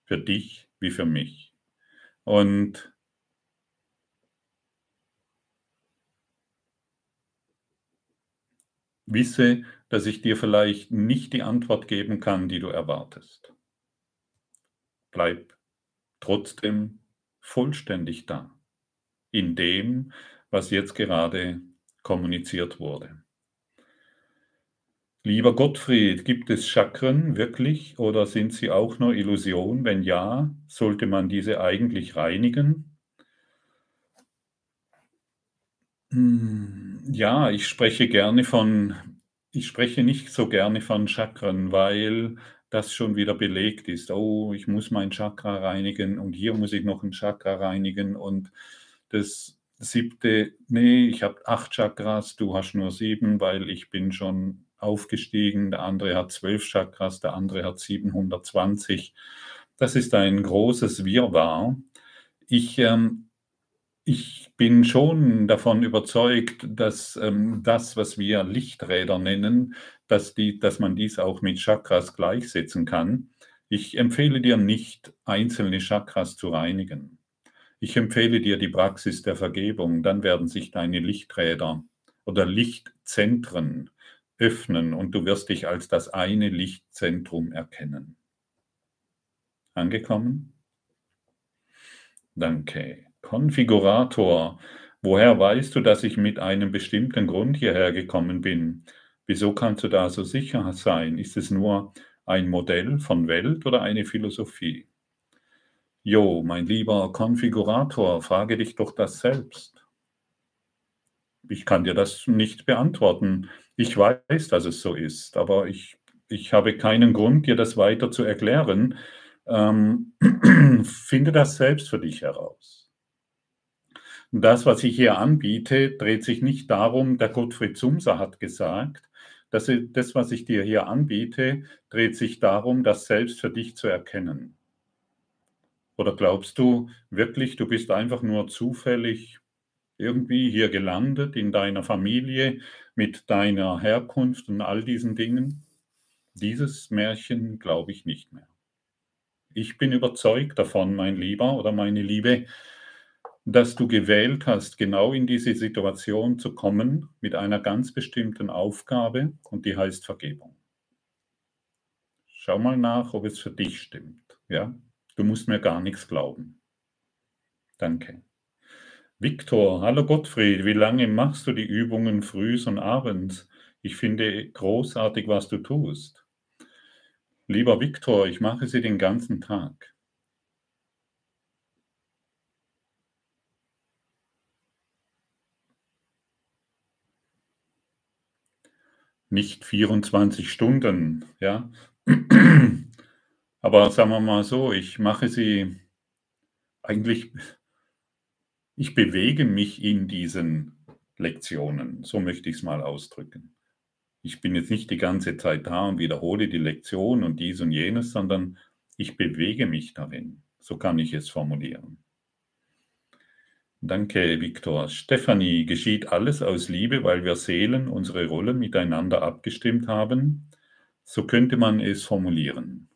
Für dich wie für mich. Und wisse, dass ich dir vielleicht nicht die Antwort geben kann, die du erwartest. Bleib trotzdem vollständig da, in dem, was jetzt gerade kommuniziert wurde. Lieber Gottfried, gibt es Chakren wirklich oder sind sie auch nur Illusion? Wenn ja, sollte man diese eigentlich reinigen? Hm, ja, ich spreche gerne von, ich spreche nicht so gerne von Chakren, weil das schon wieder belegt ist. Oh, ich muss mein Chakra reinigen und hier muss ich noch ein Chakra reinigen und das siebte, nee, ich habe acht Chakras, du hast nur sieben, weil ich bin schon aufgestiegen, der andere hat zwölf Chakras, der andere hat 720. Das ist ein großes Wirrwarr. Ich, ähm, ich bin schon davon überzeugt, dass ähm, das, was wir Lichträder nennen, dass, die, dass man dies auch mit Chakras gleichsetzen kann. Ich empfehle dir nicht, einzelne Chakras zu reinigen. Ich empfehle dir die Praxis der Vergebung, dann werden sich deine Lichträder oder Lichtzentren öffnen und du wirst dich als das eine Lichtzentrum erkennen. Angekommen? Danke. Konfigurator. Woher weißt du, dass ich mit einem bestimmten Grund hierher gekommen bin? Wieso kannst du da so sicher sein? Ist es nur ein Modell von Welt oder eine Philosophie? Jo, mein lieber Konfigurator, frage dich doch das selbst. Ich kann dir das nicht beantworten. Ich weiß, dass es so ist, aber ich, ich habe keinen Grund, dir das weiter zu erklären. Ähm, *clears throat* finde das selbst für dich heraus. Das, was ich hier anbiete, dreht sich nicht darum, der Gottfried Sumser hat gesagt, das, das, was ich dir hier anbiete, dreht sich darum, das selbst für dich zu erkennen. Oder glaubst du wirklich, du bist einfach nur zufällig irgendwie hier gelandet in deiner Familie mit deiner Herkunft und all diesen Dingen? Dieses Märchen glaube ich nicht mehr. Ich bin überzeugt davon, mein Lieber oder meine Liebe, dass du gewählt hast, genau in diese Situation zu kommen mit einer ganz bestimmten Aufgabe und die heißt Vergebung. Schau mal nach, ob es für dich stimmt. Ja? Du musst mir gar nichts glauben. Danke. Viktor, hallo Gottfried, wie lange machst du die Übungen frühs und abends? Ich finde großartig, was du tust. Lieber Viktor, ich mache sie den ganzen Tag. Nicht 24 Stunden, ja. *clears throat* Aber sagen wir mal so, ich mache sie eigentlich, ich bewege mich in diesen Lektionen, so möchte ich es mal ausdrücken. Ich bin jetzt nicht die ganze Zeit da und wiederhole die Lektion und dies und jenes, sondern ich bewege mich darin. So kann ich es formulieren. Danke, Viktor. Stefanie, geschieht alles aus Liebe, weil wir Seelen unsere Rolle miteinander abgestimmt haben? So könnte man es formulieren.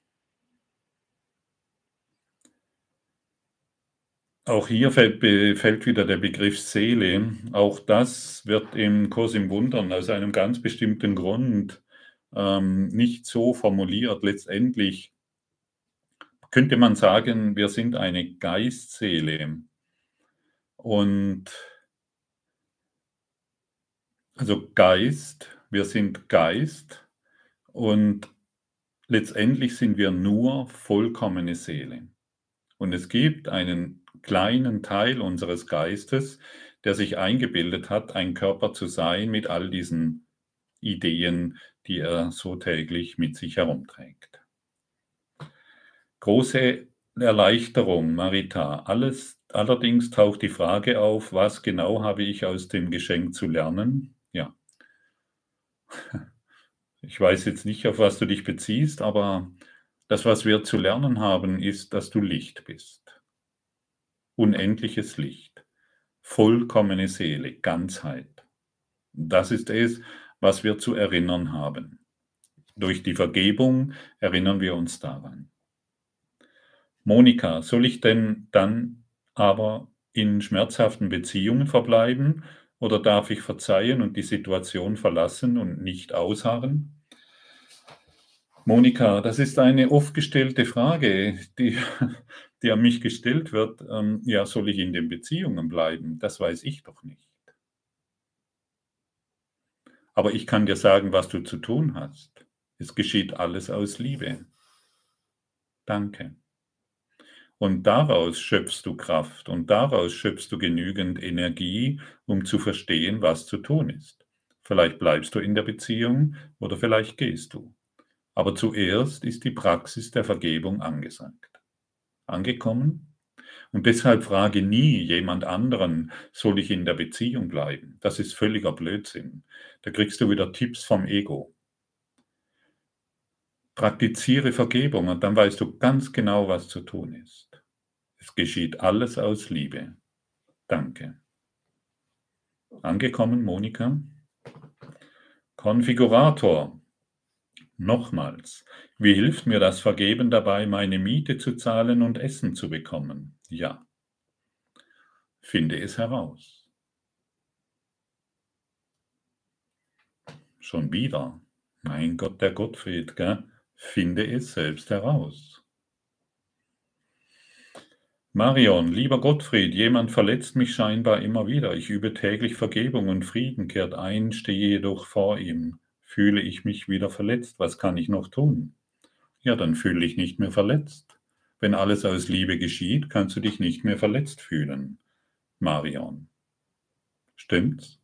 Auch hier fällt, fällt, wieder der Begriff Seele. Auch das wird im Kurs im Wundern aus einem ganz bestimmten Grund ähm, nicht so formuliert. Letztendlich könnte man sagen, wir sind eine Geistseele. Und also Geist, wir sind Geist und letztendlich sind wir nur vollkommene Seele. Und es gibt einen kleinen Teil unseres Geistes, der sich eingebildet hat, ein Körper zu sein mit all diesen Ideen, die er so täglich mit sich herumträgt. Große Erleichterung, Marita. Alles, allerdings taucht die Frage auf, was genau habe ich aus dem Geschenk zu lernen? Ja. *laughs* Ich weiß jetzt nicht, auf was du dich beziehst, aber das, was wir zu lernen haben, ist, dass du Licht bist. Unendliches Licht. Vollkommene Seele, Ganzheit. Das ist es, was wir zu erinnern haben. Durch die Vergebung erinnern wir uns daran. Monika, soll ich denn dann aber in schmerzhaften Beziehungen verbleiben oder darf ich verzeihen und die Situation verlassen und nicht ausharren? Monika, das ist eine oft gestellte Frage, die, die an mich gestellt wird. Ähm, ja, soll ich in den Beziehungen bleiben? Das weiß ich doch nicht. Aber ich kann dir sagen, was du zu tun hast. Es geschieht alles aus Liebe. Danke. Und daraus schöpfst du Kraft und daraus schöpfst du genügend Energie, um zu verstehen, was zu tun ist. Vielleicht bleibst du in der Beziehung oder vielleicht gehst du. Aber zuerst ist die Praxis der Vergebung angesagt. Angekommen? Und deshalb frage nie jemand anderen, soll ich in der Beziehung bleiben? Das ist völliger Blödsinn. Da kriegst du wieder Tipps vom Ego. Praktiziere Vergebung und dann weißt du ganz genau, was zu tun ist. Es geschieht alles aus Liebe. Danke. Angekommen, Monika? Konfigurator. Nochmals, wie hilft mir das Vergeben dabei, meine Miete zu zahlen und Essen zu bekommen? Ja. Finde es heraus. Schon wieder. Mein Gott, der Gottfried, gell? finde es selbst heraus. Marion, lieber Gottfried, jemand verletzt mich scheinbar immer wieder. Ich übe täglich Vergebung und Frieden, kehrt ein, stehe jedoch vor ihm fühle ich mich wieder verletzt. Was kann ich noch tun? Ja, dann fühle ich nicht mehr verletzt. Wenn alles aus Liebe geschieht, kannst du dich nicht mehr verletzt fühlen. Marion. Stimmt's?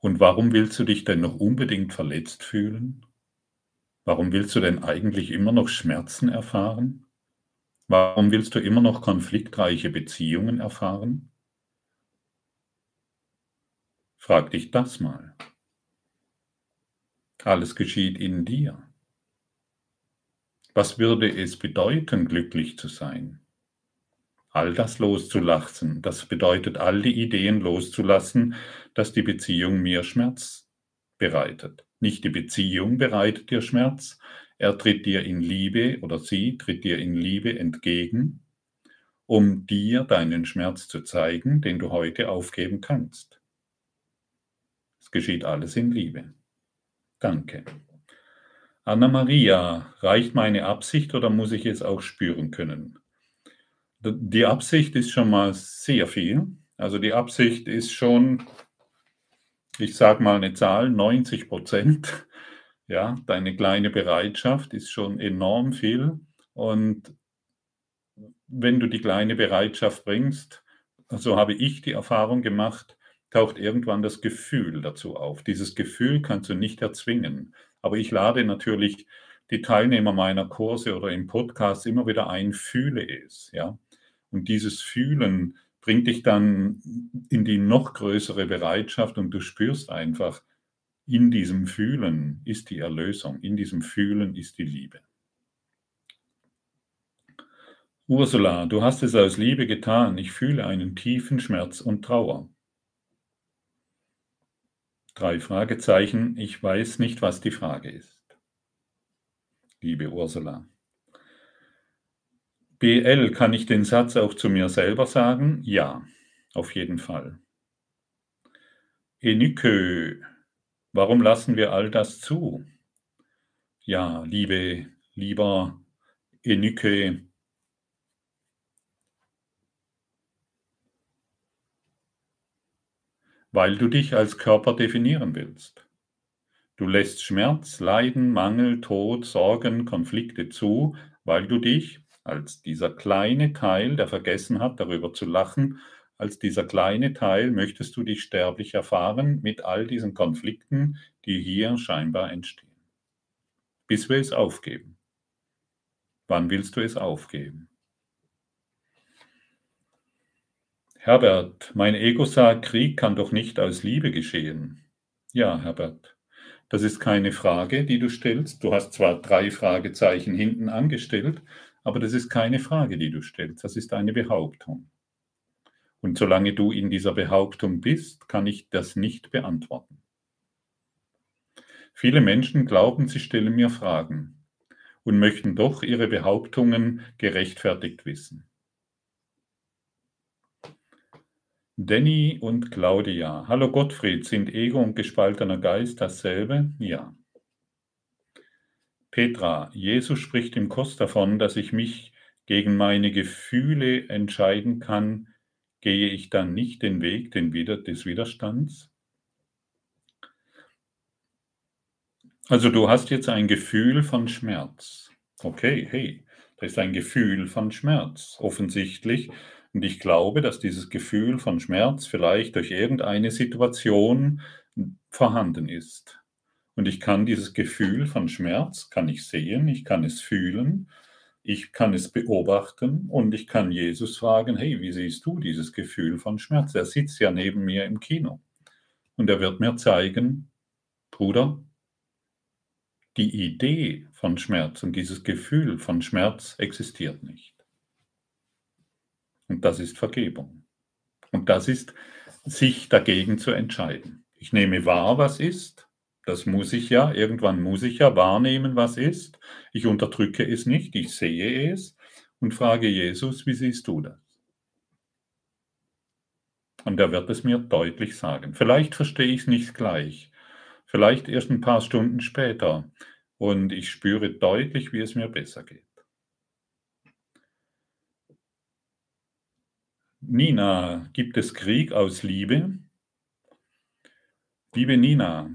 Und warum willst du dich denn noch unbedingt verletzt fühlen? Warum willst du denn eigentlich immer noch Schmerzen erfahren? Warum willst du immer noch konfliktreiche Beziehungen erfahren? Frag dich das mal. Alles geschieht in dir. Was würde es bedeuten, glücklich zu sein? All das loszulassen, das bedeutet, all die Ideen loszulassen, dass die Beziehung mir Schmerz bereitet. Nicht die Beziehung bereitet dir Schmerz, er tritt dir in Liebe oder sie tritt dir in Liebe entgegen, um dir deinen Schmerz zu zeigen, den du heute aufgeben kannst. Es geschieht alles in Liebe. Danke. Anna-Maria, reicht meine Absicht oder muss ich es auch spüren können? Die Absicht ist schon mal sehr viel. Also die Absicht ist schon, ich sage mal eine Zahl, 90 Prozent. Ja, deine kleine Bereitschaft ist schon enorm viel. Und wenn du die kleine Bereitschaft bringst, so habe ich die Erfahrung gemacht, taucht irgendwann das Gefühl dazu auf. Dieses Gefühl kannst du nicht erzwingen. Aber ich lade natürlich die Teilnehmer meiner Kurse oder im Podcast immer wieder ein, fühle es, ja. Und dieses Fühlen bringt dich dann in die noch größere Bereitschaft und du spürst einfach, in diesem Fühlen ist die Erlösung, in diesem Fühlen ist die Liebe. Ursula, du hast es aus Liebe getan. Ich fühle einen tiefen Schmerz und Trauer. Drei Fragezeichen. Ich weiß nicht, was die Frage ist. Liebe Ursula. BL, kann ich den Satz auch zu mir selber sagen? Ja, auf jeden Fall. Enykö, Warum lassen wir all das zu? Ja, liebe, lieber Enike, weil du dich als Körper definieren willst. Du lässt Schmerz, Leiden, Mangel, Tod, Sorgen, Konflikte zu, weil du dich als dieser kleine Teil, der vergessen hat, darüber zu lachen, als dieser kleine Teil möchtest du dich sterblich erfahren mit all diesen Konflikten, die hier scheinbar entstehen. Bis wir es aufgeben. Wann willst du es aufgeben? Herbert, mein Ego sagt, Krieg kann doch nicht aus Liebe geschehen. Ja, Herbert, das ist keine Frage, die du stellst. Du hast zwar drei Fragezeichen hinten angestellt, aber das ist keine Frage, die du stellst. Das ist eine Behauptung. Und solange du in dieser Behauptung bist, kann ich das nicht beantworten. Viele Menschen glauben, sie stellen mir Fragen und möchten doch ihre Behauptungen gerechtfertigt wissen. Danny und Claudia. Hallo Gottfried, sind Ego und gespaltener Geist dasselbe? Ja. Petra, Jesus spricht im Kurs davon, dass ich mich gegen meine Gefühle entscheiden kann, gehe ich dann nicht den Weg des Widerstands? Also du hast jetzt ein Gefühl von Schmerz. Okay, hey, da ist ein Gefühl von Schmerz. Offensichtlich und ich glaube, dass dieses Gefühl von Schmerz vielleicht durch irgendeine Situation vorhanden ist. Und ich kann dieses Gefühl von Schmerz, kann ich sehen, ich kann es fühlen, ich kann es beobachten und ich kann Jesus fragen, hey, wie siehst du dieses Gefühl von Schmerz? Er sitzt ja neben mir im Kino und er wird mir zeigen, Bruder, die Idee von Schmerz und dieses Gefühl von Schmerz existiert nicht. Und das ist Vergebung. Und das ist, sich dagegen zu entscheiden. Ich nehme wahr, was ist. Das muss ich ja. Irgendwann muss ich ja wahrnehmen, was ist. Ich unterdrücke es nicht. Ich sehe es und frage Jesus, wie siehst du das? Und er wird es mir deutlich sagen. Vielleicht verstehe ich es nicht gleich. Vielleicht erst ein paar Stunden später. Und ich spüre deutlich, wie es mir besser geht. Nina, gibt es Krieg aus Liebe? Liebe Nina,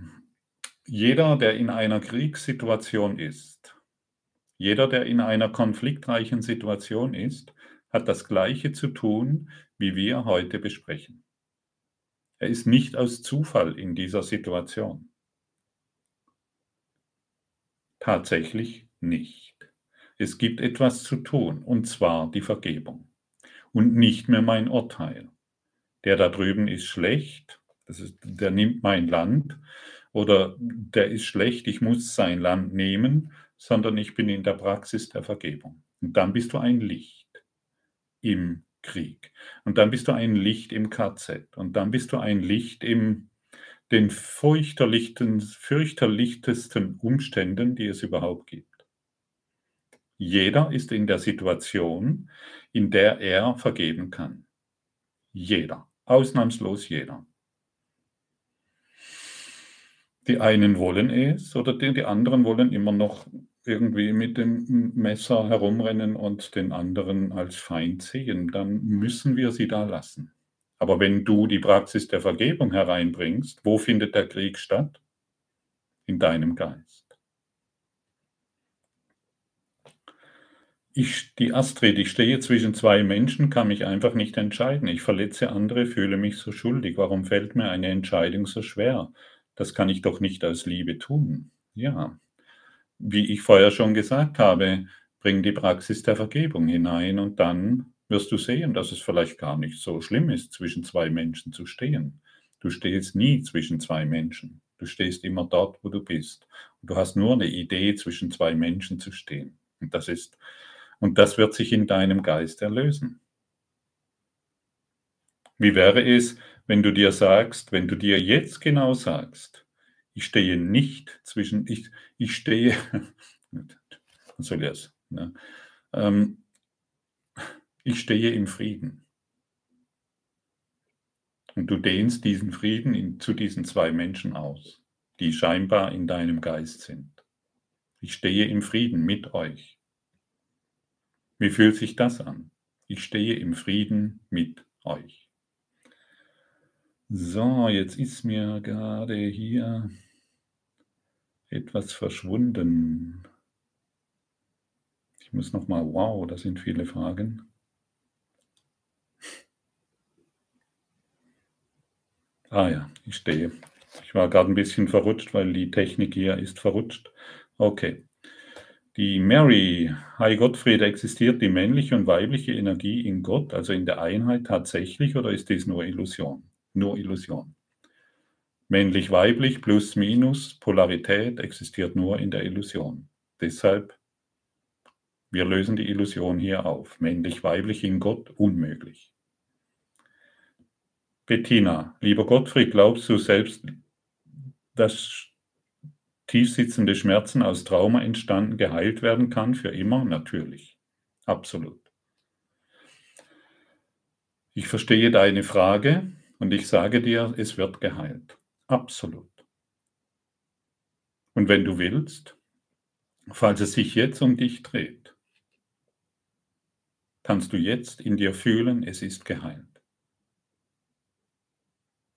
jeder, der in einer Kriegssituation ist, jeder, der in einer konfliktreichen Situation ist, hat das Gleiche zu tun, wie wir heute besprechen. Er ist nicht aus Zufall in dieser Situation. Tatsächlich nicht. Es gibt etwas zu tun, und zwar die Vergebung und nicht mehr mein Urteil. Der da drüben ist schlecht, das ist, der nimmt mein Land oder der ist schlecht, ich muss sein Land nehmen, sondern ich bin in der Praxis der Vergebung. Und dann bist du ein Licht im Krieg. Und dann bist du ein Licht im KZ. Und dann bist du ein Licht in den fürchterlichtesten Umständen, die es überhaupt gibt. Jeder ist in der Situation, in der er vergeben kann. Jeder, ausnahmslos jeder. Die einen wollen es oder die, die anderen wollen immer noch irgendwie mit dem Messer herumrennen und den anderen als Feind sehen. Dann müssen wir sie da lassen. Aber wenn du die Praxis der Vergebung hereinbringst, wo findet der Krieg statt? In deinem Geist. Ich, die Astrid, ich stehe zwischen zwei Menschen, kann mich einfach nicht entscheiden. Ich verletze andere, fühle mich so schuldig. Warum fällt mir eine Entscheidung so schwer? Das kann ich doch nicht aus Liebe tun. Ja, wie ich vorher schon gesagt habe, bring die Praxis der Vergebung hinein und dann wirst du sehen, dass es vielleicht gar nicht so schlimm ist, zwischen zwei Menschen zu stehen. Du stehst nie zwischen zwei Menschen. Du stehst immer dort, wo du bist. Und du hast nur eine Idee, zwischen zwei Menschen zu stehen. Und das ist und das wird sich in deinem Geist erlösen. Wie wäre es, wenn du dir sagst, wenn du dir jetzt genau sagst, ich stehe nicht zwischen, ich, ich stehe, *laughs* was soll das? Ne? Ähm, ich stehe im Frieden. Und du dehnst diesen Frieden in, zu diesen zwei Menschen aus, die scheinbar in deinem Geist sind. Ich stehe im Frieden mit euch. Wie fühlt sich das an? Ich stehe im Frieden mit euch. So, jetzt ist mir gerade hier etwas verschwunden. Ich muss noch mal wow, das sind viele Fragen. Ah ja, ich stehe. Ich war gerade ein bisschen verrutscht, weil die Technik hier ist verrutscht. Okay. Die Mary, Hi Gottfried, existiert die männliche und weibliche Energie in Gott, also in der Einheit tatsächlich, oder ist dies nur Illusion? Nur Illusion. Männlich, weiblich, plus, minus, Polarität existiert nur in der Illusion. Deshalb, wir lösen die Illusion hier auf. Männlich, weiblich in Gott, unmöglich. Bettina, lieber Gottfried, glaubst du selbst, dass tiefsitzende Schmerzen aus Trauma entstanden geheilt werden kann für immer? Natürlich. Absolut. Ich verstehe deine Frage und ich sage dir, es wird geheilt. Absolut. Und wenn du willst, falls es sich jetzt um dich dreht, kannst du jetzt in dir fühlen, es ist geheilt.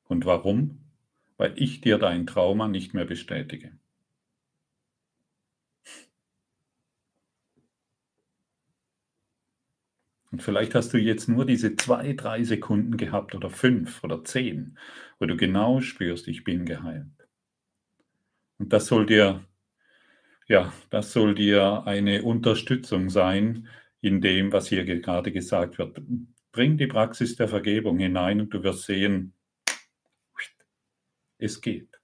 Und warum? Weil ich dir dein Trauma nicht mehr bestätige. Und vielleicht hast du jetzt nur diese zwei, drei Sekunden gehabt oder fünf oder zehn, wo du genau spürst, ich bin geheilt. Und das soll dir, ja, das soll dir eine Unterstützung sein in dem, was hier gerade gesagt wird. Bring die Praxis der Vergebung hinein und du wirst sehen, es geht.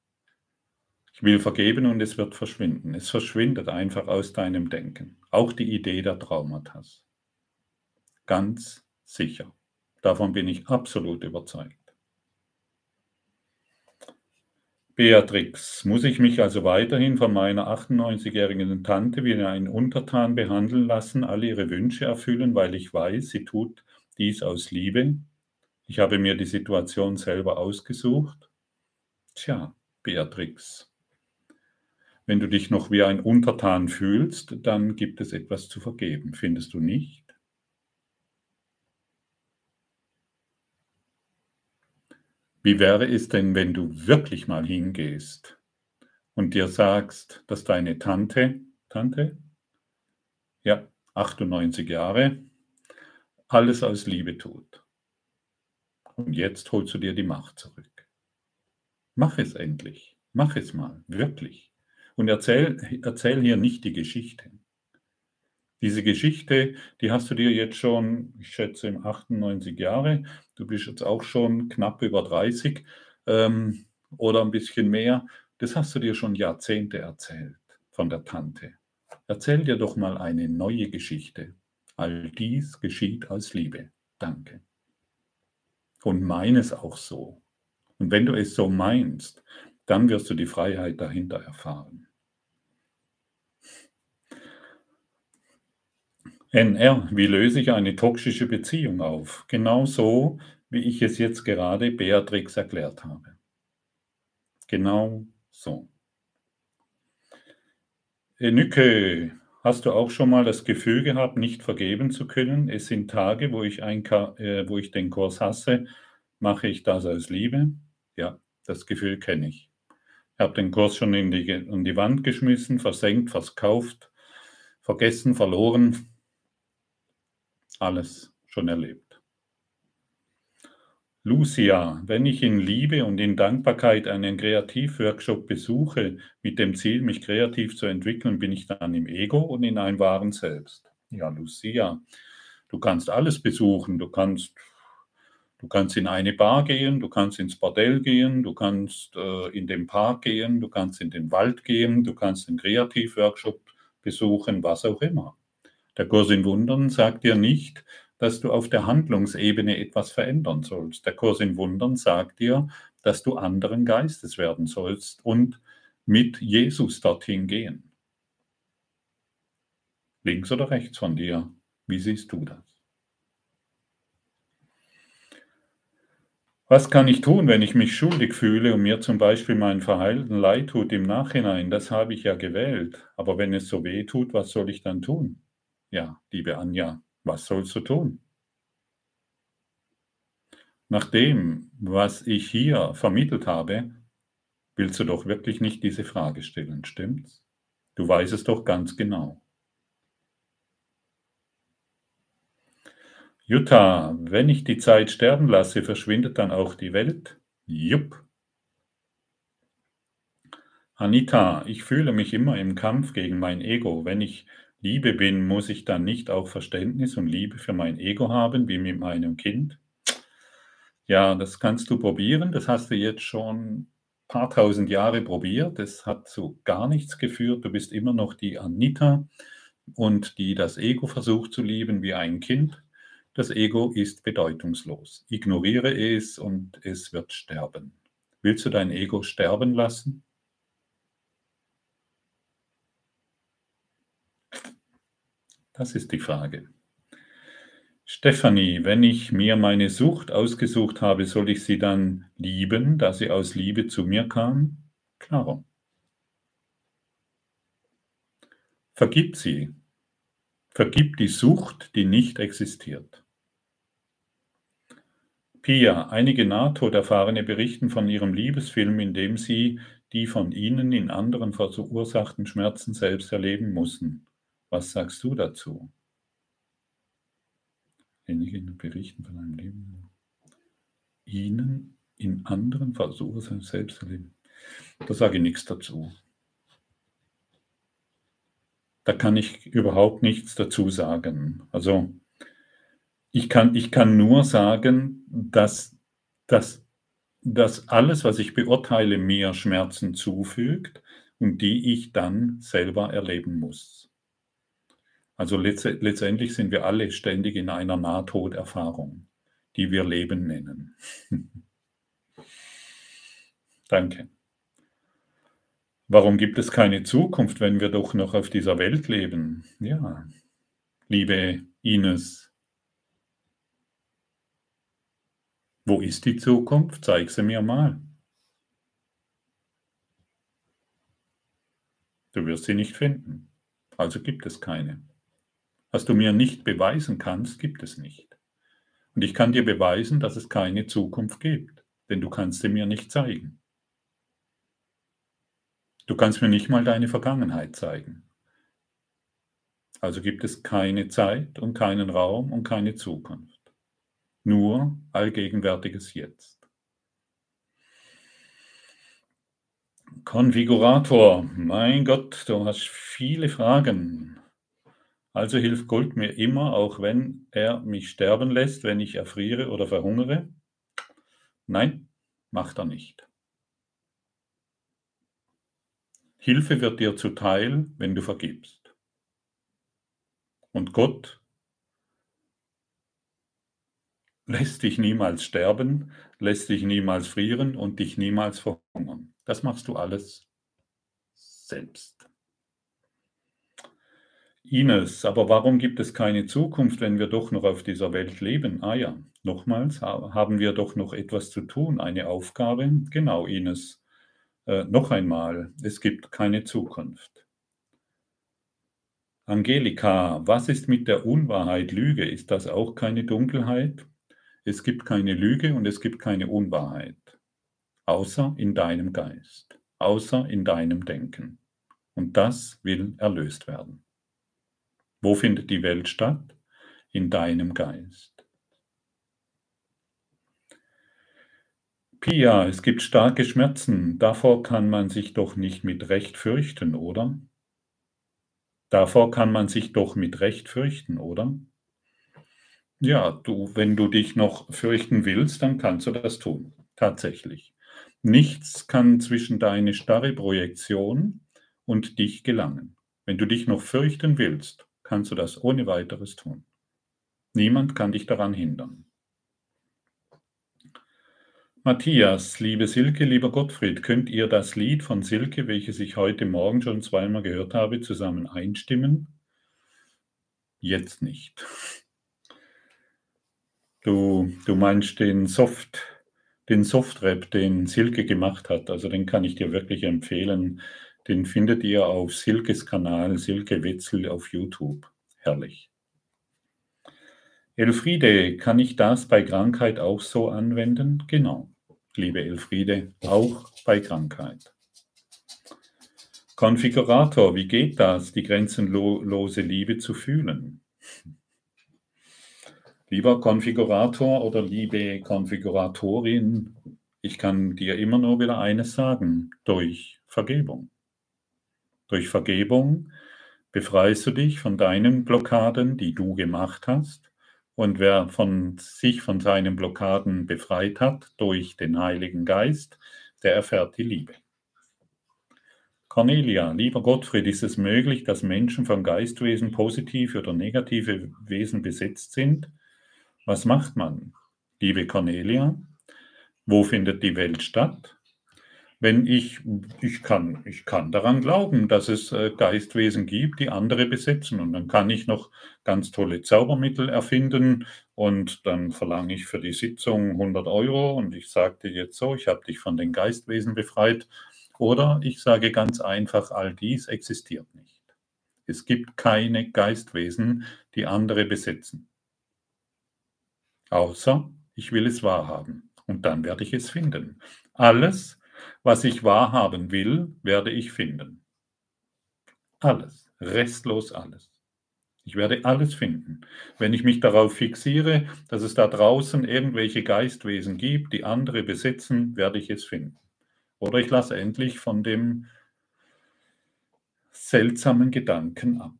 Ich will vergeben und es wird verschwinden. Es verschwindet einfach aus deinem Denken. Auch die Idee der Traumata. Ganz sicher. Davon bin ich absolut überzeugt. Beatrix, muss ich mich also weiterhin von meiner 98-jährigen Tante wie einen Untertan behandeln lassen, alle ihre Wünsche erfüllen, weil ich weiß, sie tut dies aus Liebe? Ich habe mir die Situation selber ausgesucht. Tja, Beatrix, wenn du dich noch wie ein Untertan fühlst, dann gibt es etwas zu vergeben, findest du nicht? Wie wäre es denn, wenn du wirklich mal hingehst und dir sagst, dass deine Tante, Tante, ja, 98 Jahre, alles aus Liebe tut. Und jetzt holst du dir die Macht zurück. Mach es endlich. Mach es mal, wirklich. Und erzähl, erzähl hier nicht die Geschichte. Diese Geschichte, die hast du dir jetzt schon, ich schätze, im 98 Jahre. Du bist jetzt auch schon knapp über 30 ähm, oder ein bisschen mehr. Das hast du dir schon Jahrzehnte erzählt von der Tante. Erzähl dir doch mal eine neue Geschichte. All dies geschieht aus Liebe. Danke. Und meine es auch so. Und wenn du es so meinst, dann wirst du die Freiheit dahinter erfahren. NR, wie löse ich eine toxische Beziehung auf? Genau so, wie ich es jetzt gerade Beatrix erklärt habe. Genau so. Enike, hast du auch schon mal das Gefühl gehabt, nicht vergeben zu können? Es sind Tage, wo ich, ein, äh, wo ich den Kurs hasse. Mache ich das aus Liebe? Ja, das Gefühl kenne ich. Ich habe den Kurs schon in die, in die Wand geschmissen, versenkt, verkauft, vergessen, verloren alles schon erlebt. Lucia, wenn ich in Liebe und in Dankbarkeit einen Kreativworkshop besuche, mit dem Ziel, mich kreativ zu entwickeln, bin ich dann im Ego und in einem wahren Selbst. Ja, Lucia, du kannst alles besuchen. Du kannst, du kannst in eine Bar gehen, du kannst ins Bordell gehen, du kannst äh, in den Park gehen, du kannst in den Wald gehen, du kannst einen Kreativworkshop besuchen, was auch immer. Der Kurs in Wundern sagt dir nicht, dass du auf der Handlungsebene etwas verändern sollst. Der Kurs in Wundern sagt dir, dass du anderen Geistes werden sollst und mit Jesus dorthin gehen. Links oder rechts von dir, wie siehst du das? Was kann ich tun, wenn ich mich schuldig fühle und mir zum Beispiel mein Verhalten leid tut im Nachhinein? Das habe ich ja gewählt. Aber wenn es so weh tut, was soll ich dann tun? Ja, liebe Anja, was sollst du tun? nach dem, was ich hier vermittelt habe, willst du doch wirklich nicht diese Frage stellen, stimmt's? Du weißt es doch ganz genau. Jutta, wenn ich die Zeit sterben lasse, verschwindet dann auch die Welt? Jupp. Anita, ich fühle mich immer im Kampf gegen mein Ego. Wenn ich Liebe bin, muss ich dann nicht auch Verständnis und Liebe für mein Ego haben, wie mit meinem Kind? Ja, das kannst du probieren. Das hast du jetzt schon ein paar tausend Jahre probiert. Das hat zu gar nichts geführt. Du bist immer noch die Anita und die das Ego versucht zu lieben wie ein Kind. Das Ego ist bedeutungslos. Ignoriere es und es wird sterben. Willst du dein Ego sterben lassen? Das ist die Frage. Stefanie, wenn ich mir meine Sucht ausgesucht habe, soll ich sie dann lieben, da sie aus Liebe zu mir kam? Klar. Vergib sie. Vergib die Sucht, die nicht existiert. Pia, einige Nahtoderfahrene berichten von ihrem Liebesfilm, in dem sie die von ihnen in anderen verursachten Schmerzen selbst erleben mussten. Was sagst du dazu? Einige berichten von einem Leben. Ihnen in anderen verursachten selbst erleben. Da sage ich nichts dazu. Da kann ich überhaupt nichts dazu sagen. Also ich kann, ich kann nur sagen, dass, dass, dass alles, was ich beurteile, mir Schmerzen zufügt und die ich dann selber erleben muss. Also letztendlich sind wir alle ständig in einer Nahtoderfahrung, die wir Leben nennen. *laughs* Danke. Warum gibt es keine Zukunft, wenn wir doch noch auf dieser Welt leben? Ja, liebe Ines, Wo ist die Zukunft? Zeig sie mir mal. Du wirst sie nicht finden. Also gibt es keine. Was du mir nicht beweisen kannst, gibt es nicht. Und ich kann dir beweisen, dass es keine Zukunft gibt, denn du kannst sie mir nicht zeigen. Du kannst mir nicht mal deine Vergangenheit zeigen. Also gibt es keine Zeit und keinen Raum und keine Zukunft nur allgegenwärtiges Jetzt. Konfigurator, mein Gott, du hast viele Fragen. Also hilft Gold mir immer, auch wenn er mich sterben lässt, wenn ich erfriere oder verhungere? Nein, macht er nicht. Hilfe wird dir zuteil, wenn du vergibst. Und Gott lässt dich niemals sterben, lässt dich niemals frieren und dich niemals verhungern. Das machst du alles selbst. Ines, aber warum gibt es keine Zukunft, wenn wir doch noch auf dieser Welt leben? Ah ja, nochmals, haben wir doch noch etwas zu tun, eine Aufgabe? Genau, Ines. Äh, noch einmal, es gibt keine Zukunft. Angelika, was ist mit der Unwahrheit, Lüge? Ist das auch keine Dunkelheit? Es gibt keine Lüge und es gibt keine Unwahrheit, außer in deinem Geist, außer in deinem Denken. Und das will erlöst werden. Wo findet die Welt statt? In deinem Geist. Pia, es gibt starke Schmerzen. Davor kann man sich doch nicht mit Recht fürchten, oder? Davor kann man sich doch mit Recht fürchten, oder? Ja, du, wenn du dich noch fürchten willst, dann kannst du das tun. Tatsächlich. Nichts kann zwischen deine starre Projektion und dich gelangen. Wenn du dich noch fürchten willst, kannst du das ohne weiteres tun. Niemand kann dich daran hindern. Matthias, liebe Silke, lieber Gottfried, könnt ihr das Lied von Silke, welches ich heute Morgen schon zweimal gehört habe, zusammen einstimmen? Jetzt nicht. Du, du meinst den Soft, den Softrap, den Silke gemacht hat. Also den kann ich dir wirklich empfehlen. Den findet ihr auf Silkes Kanal, Silke Wetzel auf YouTube. Herrlich. Elfriede, kann ich das bei Krankheit auch so anwenden? Genau, liebe Elfriede, auch bei Krankheit. Konfigurator, wie geht das, die grenzenlose Liebe zu fühlen? Lieber Konfigurator oder liebe Konfiguratorin, ich kann dir immer nur wieder eines sagen, durch Vergebung. Durch Vergebung befreist du dich von deinen Blockaden, die du gemacht hast. Und wer von sich von seinen Blockaden befreit hat durch den Heiligen Geist, der erfährt die Liebe. Cornelia, lieber Gottfried, ist es möglich, dass Menschen von Geistwesen positive oder negative Wesen besetzt sind? Was macht man? Liebe Cornelia, wo findet die Welt statt? Wenn ich, ich kann, ich kann daran glauben, dass es äh, Geistwesen gibt, die andere besetzen. Und dann kann ich noch ganz tolle Zaubermittel erfinden und dann verlange ich für die Sitzung 100 Euro und ich sage dir jetzt so, ich habe dich von den Geistwesen befreit oder ich sage ganz einfach, all dies existiert nicht. Es gibt keine Geistwesen, die andere besetzen. Außer ich will es wahrhaben. Und dann werde ich es finden. Alles, was ich wahrhaben will, werde ich finden. Alles, restlos alles. Ich werde alles finden. Wenn ich mich darauf fixiere, dass es da draußen irgendwelche Geistwesen gibt, die andere besetzen, werde ich es finden. Oder ich lasse endlich von dem seltsamen Gedanken ab.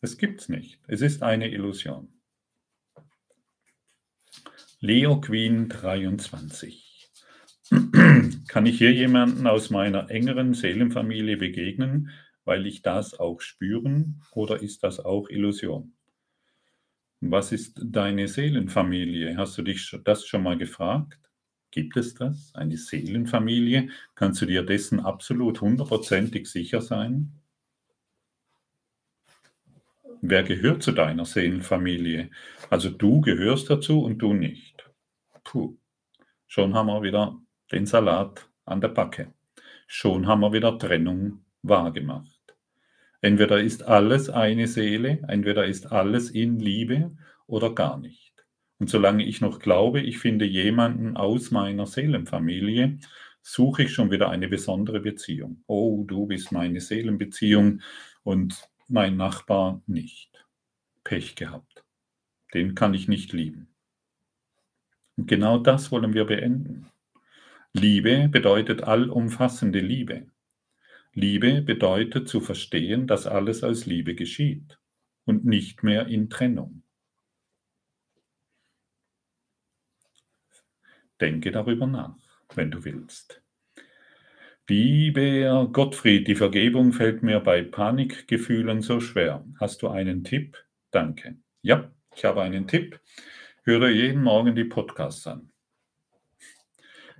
Es gibt es nicht. Es ist eine Illusion. Leo Queen 23. Kann ich hier jemanden aus meiner engeren Seelenfamilie begegnen, weil ich das auch spüren oder ist das auch Illusion? Was ist deine Seelenfamilie? Hast du dich das schon mal gefragt? Gibt es das? Eine Seelenfamilie? Kannst du dir dessen absolut hundertprozentig sicher sein? Wer gehört zu deiner Seelenfamilie? Also du gehörst dazu und du nicht. Puh, schon haben wir wieder den Salat an der Backe. Schon haben wir wieder Trennung wahrgemacht. Entweder ist alles eine Seele, entweder ist alles in Liebe oder gar nicht. Und solange ich noch glaube, ich finde jemanden aus meiner Seelenfamilie, suche ich schon wieder eine besondere Beziehung. Oh, du bist meine Seelenbeziehung und mein Nachbar nicht. Pech gehabt. Den kann ich nicht lieben. Und genau das wollen wir beenden. Liebe bedeutet allumfassende Liebe. Liebe bedeutet zu verstehen, dass alles aus Liebe geschieht und nicht mehr in Trennung. Denke darüber nach, wenn du willst. Lieber Gottfried, die Vergebung fällt mir bei Panikgefühlen so schwer. Hast du einen Tipp? Danke. Ja, ich habe einen Tipp. Höre jeden Morgen die Podcasts an.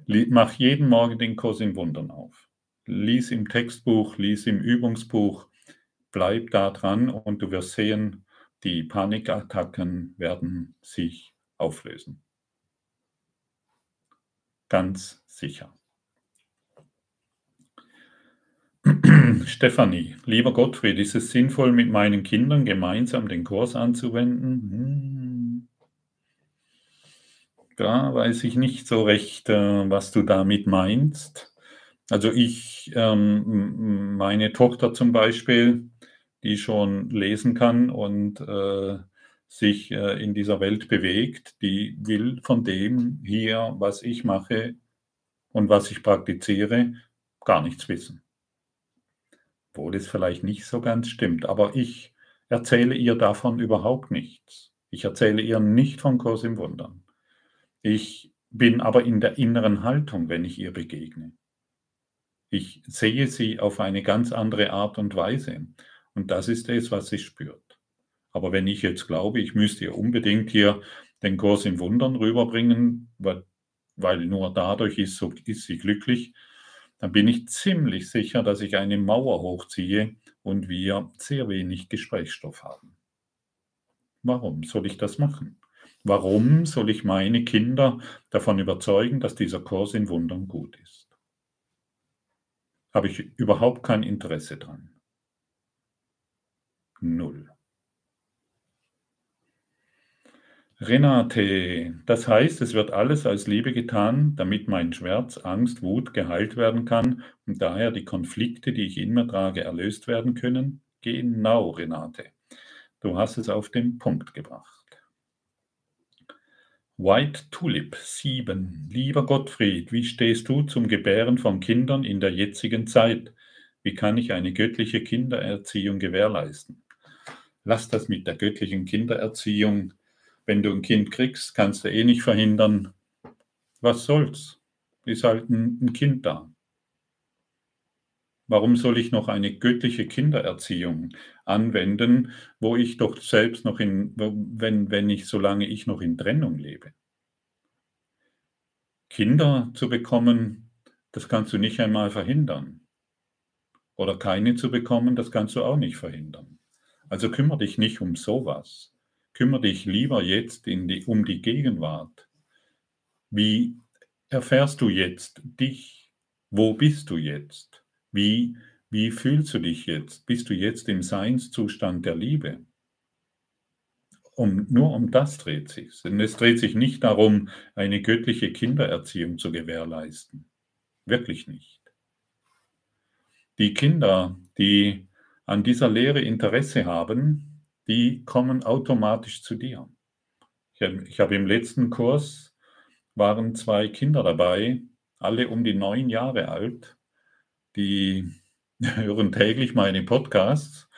Mach jeden Morgen den Kurs im Wundern auf. Lies im Textbuch, lies im Übungsbuch. Bleib da dran und du wirst sehen, die Panikattacken werden sich auflösen. Ganz sicher. *clears throat* Stefanie, lieber Gottfried, ist es sinnvoll, mit meinen Kindern gemeinsam den Kurs anzuwenden? Hm. Da weiß ich nicht so recht, äh, was du damit meinst. Also ich, ähm, meine Tochter zum Beispiel, die schon lesen kann und äh, sich äh, in dieser Welt bewegt, die will von dem hier, was ich mache und was ich praktiziere, gar nichts wissen. Obwohl es vielleicht nicht so ganz stimmt, aber ich erzähle ihr davon überhaupt nichts. Ich erzähle ihr nicht von Kurs im Wundern. Ich bin aber in der inneren Haltung, wenn ich ihr begegne. Ich sehe sie auf eine ganz andere Art und Weise. Und das ist es, was sie spürt. Aber wenn ich jetzt glaube, ich müsste ihr unbedingt hier den Kurs im Wundern rüberbringen, weil, weil nur dadurch ist, so, ist sie glücklich, dann bin ich ziemlich sicher, dass ich eine Mauer hochziehe und wir sehr wenig Gesprächsstoff haben. Warum soll ich das machen? Warum soll ich meine Kinder davon überzeugen, dass dieser Kurs in Wundern gut ist? Habe ich überhaupt kein Interesse dran. Null. Renate, das heißt, es wird alles aus Liebe getan, damit mein Schmerz, Angst, Wut geheilt werden kann und daher die Konflikte, die ich in mir trage, erlöst werden können? Genau, Renate. Du hast es auf den Punkt gebracht. White Tulip 7. Lieber Gottfried, wie stehst du zum Gebären von Kindern in der jetzigen Zeit? Wie kann ich eine göttliche Kindererziehung gewährleisten? Lass das mit der göttlichen Kindererziehung wenn du ein Kind kriegst, kannst du eh nicht verhindern. Was soll's? Ist halt ein, Kind da. Warum soll ich noch eine göttliche Kindererziehung anwenden, wo ich doch selbst noch in, wenn, wenn ich, solange ich noch in Trennung lebe? Kinder zu bekommen, das kannst du nicht einmal verhindern. Oder keine zu bekommen, das kannst du auch nicht verhindern. Also kümmere dich nicht um sowas. Kümmere dich lieber jetzt die, um die Gegenwart. Wie erfährst du jetzt dich? Wo bist du jetzt? Wie, wie fühlst du dich jetzt? Bist du jetzt im Seinszustand der Liebe? Um, nur um das dreht sich. Denn es dreht sich nicht darum, eine göttliche Kindererziehung zu gewährleisten. Wirklich nicht. Die Kinder, die an dieser Lehre Interesse haben, die kommen automatisch zu dir. Ich habe, ich habe im letzten Kurs waren zwei Kinder dabei, alle um die neun Jahre alt, die *laughs* hören täglich meine Podcasts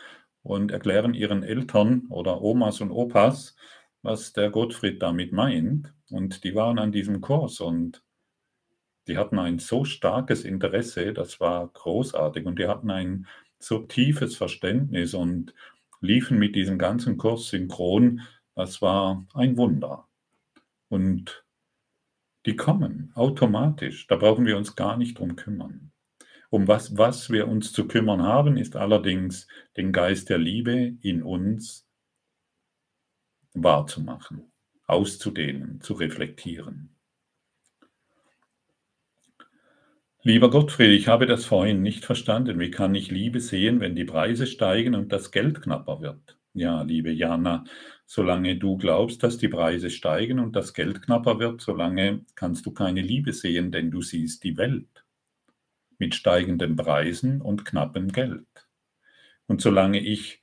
und erklären ihren Eltern oder Omas und Opas, was der Gottfried damit meint. Und die waren an diesem Kurs und die hatten ein so starkes Interesse, das war großartig und die hatten ein so tiefes Verständnis und liefen mit diesem ganzen Kurs synchron. Das war ein Wunder. Und die kommen automatisch. Da brauchen wir uns gar nicht drum kümmern. Um was, was wir uns zu kümmern haben, ist allerdings den Geist der Liebe in uns wahrzumachen, auszudehnen, zu reflektieren. Lieber Gottfried, ich habe das vorhin nicht verstanden. Wie kann ich Liebe sehen, wenn die Preise steigen und das Geld knapper wird? Ja, liebe Jana, solange du glaubst, dass die Preise steigen und das Geld knapper wird, solange kannst du keine Liebe sehen, denn du siehst die Welt mit steigenden Preisen und knappem Geld. Und solange ich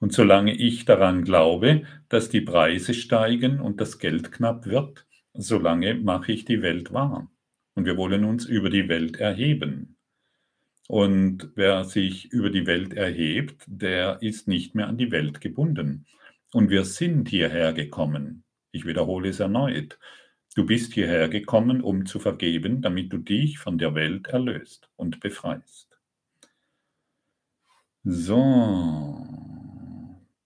und solange ich daran glaube, dass die Preise steigen und das Geld knapp wird, solange mache ich die Welt wahr. Und wir wollen uns über die Welt erheben. Und wer sich über die Welt erhebt, der ist nicht mehr an die Welt gebunden. Und wir sind hierher gekommen. Ich wiederhole es erneut. Du bist hierher gekommen, um zu vergeben, damit du dich von der Welt erlöst und befreist. So.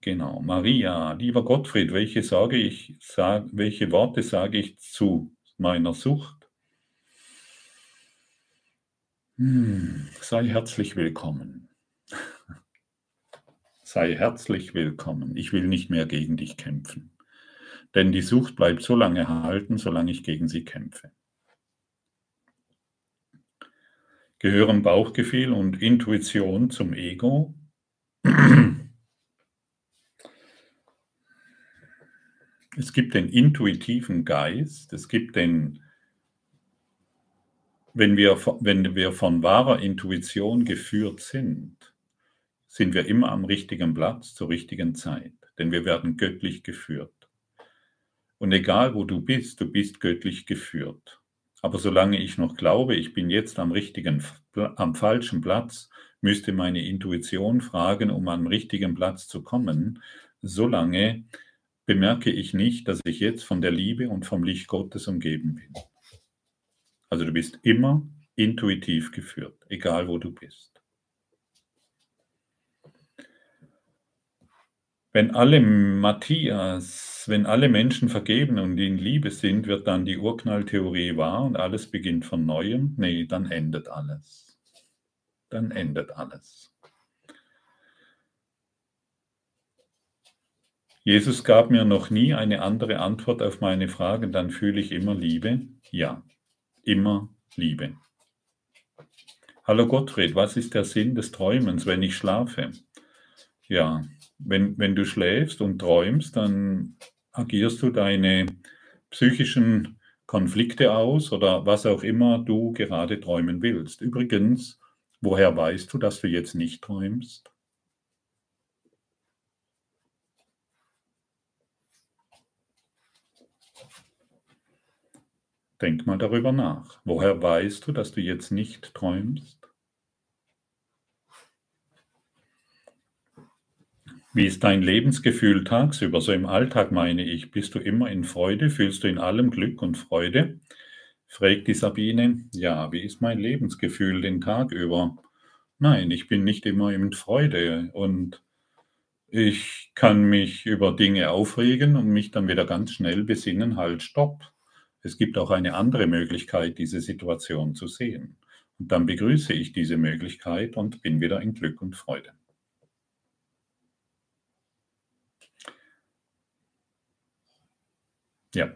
Genau. Maria, lieber Gottfried, welche, sage ich, sag, welche Worte sage ich zu meiner Sucht? Hm, sei herzlich willkommen. *laughs* sei herzlich willkommen. Ich will nicht mehr gegen dich kämpfen. Denn die Sucht bleibt so lange erhalten, solange ich gegen sie kämpfe. Gehören Bauchgefühl und Intuition zum Ego? Es gibt den intuitiven Geist, es gibt den, wenn wir, wenn wir von wahrer Intuition geführt sind, sind wir immer am richtigen Platz zur richtigen Zeit, denn wir werden göttlich geführt. Und egal wo du bist, du bist göttlich geführt. Aber solange ich noch glaube, ich bin jetzt am richtigen, am falschen Platz, müsste meine Intuition fragen, um am richtigen Platz zu kommen, solange bemerke ich nicht, dass ich jetzt von der Liebe und vom Licht Gottes umgeben bin. Also du bist immer intuitiv geführt, egal wo du bist. Wenn alle Matthias, wenn alle Menschen vergeben und in Liebe sind, wird dann die Urknalltheorie wahr und alles beginnt von neuem? Nee, dann endet alles. Dann endet alles. Jesus gab mir noch nie eine andere Antwort auf meine Fragen, dann fühle ich immer Liebe. Ja, immer Liebe. Hallo Gottfried, was ist der Sinn des Träumens, wenn ich schlafe? Ja, wenn, wenn du schläfst und träumst, dann agierst du deine psychischen Konflikte aus oder was auch immer du gerade träumen willst. Übrigens, woher weißt du, dass du jetzt nicht träumst? Denk mal darüber nach. Woher weißt du, dass du jetzt nicht träumst? Wie ist dein Lebensgefühl tagsüber, so im Alltag meine ich? Bist du immer in Freude? Fühlst du in allem Glück und Freude? fragt die Sabine. Ja, wie ist mein Lebensgefühl den Tag über? Nein, ich bin nicht immer in Freude und ich kann mich über Dinge aufregen und mich dann wieder ganz schnell besinnen, halt, stopp. Es gibt auch eine andere Möglichkeit, diese Situation zu sehen. Und dann begrüße ich diese Möglichkeit und bin wieder in Glück und Freude. Ja.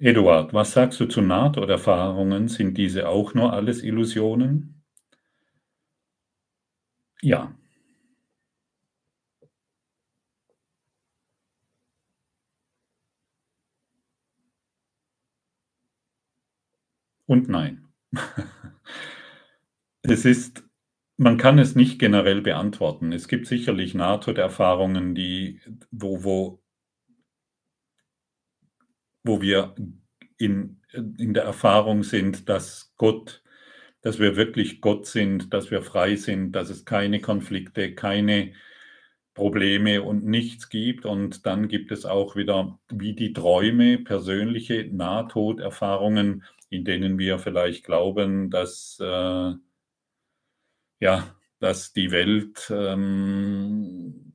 Eduard, was sagst du zu Nahtoderfahrungen? Sind diese auch nur alles Illusionen? Ja, und nein. *laughs* es ist, man kann es nicht generell beantworten. Es gibt sicherlich Nahtoderfahrungen, die, wo, wo, wo wir in, in der Erfahrung sind, dass Gott, dass wir wirklich Gott sind, dass wir frei sind, dass es keine Konflikte, keine Probleme und nichts gibt. Und dann gibt es auch wieder, wie die Träume, persönliche Nahtoderfahrungen, in denen wir vielleicht glauben, dass, äh, ja, dass die Welt, ähm,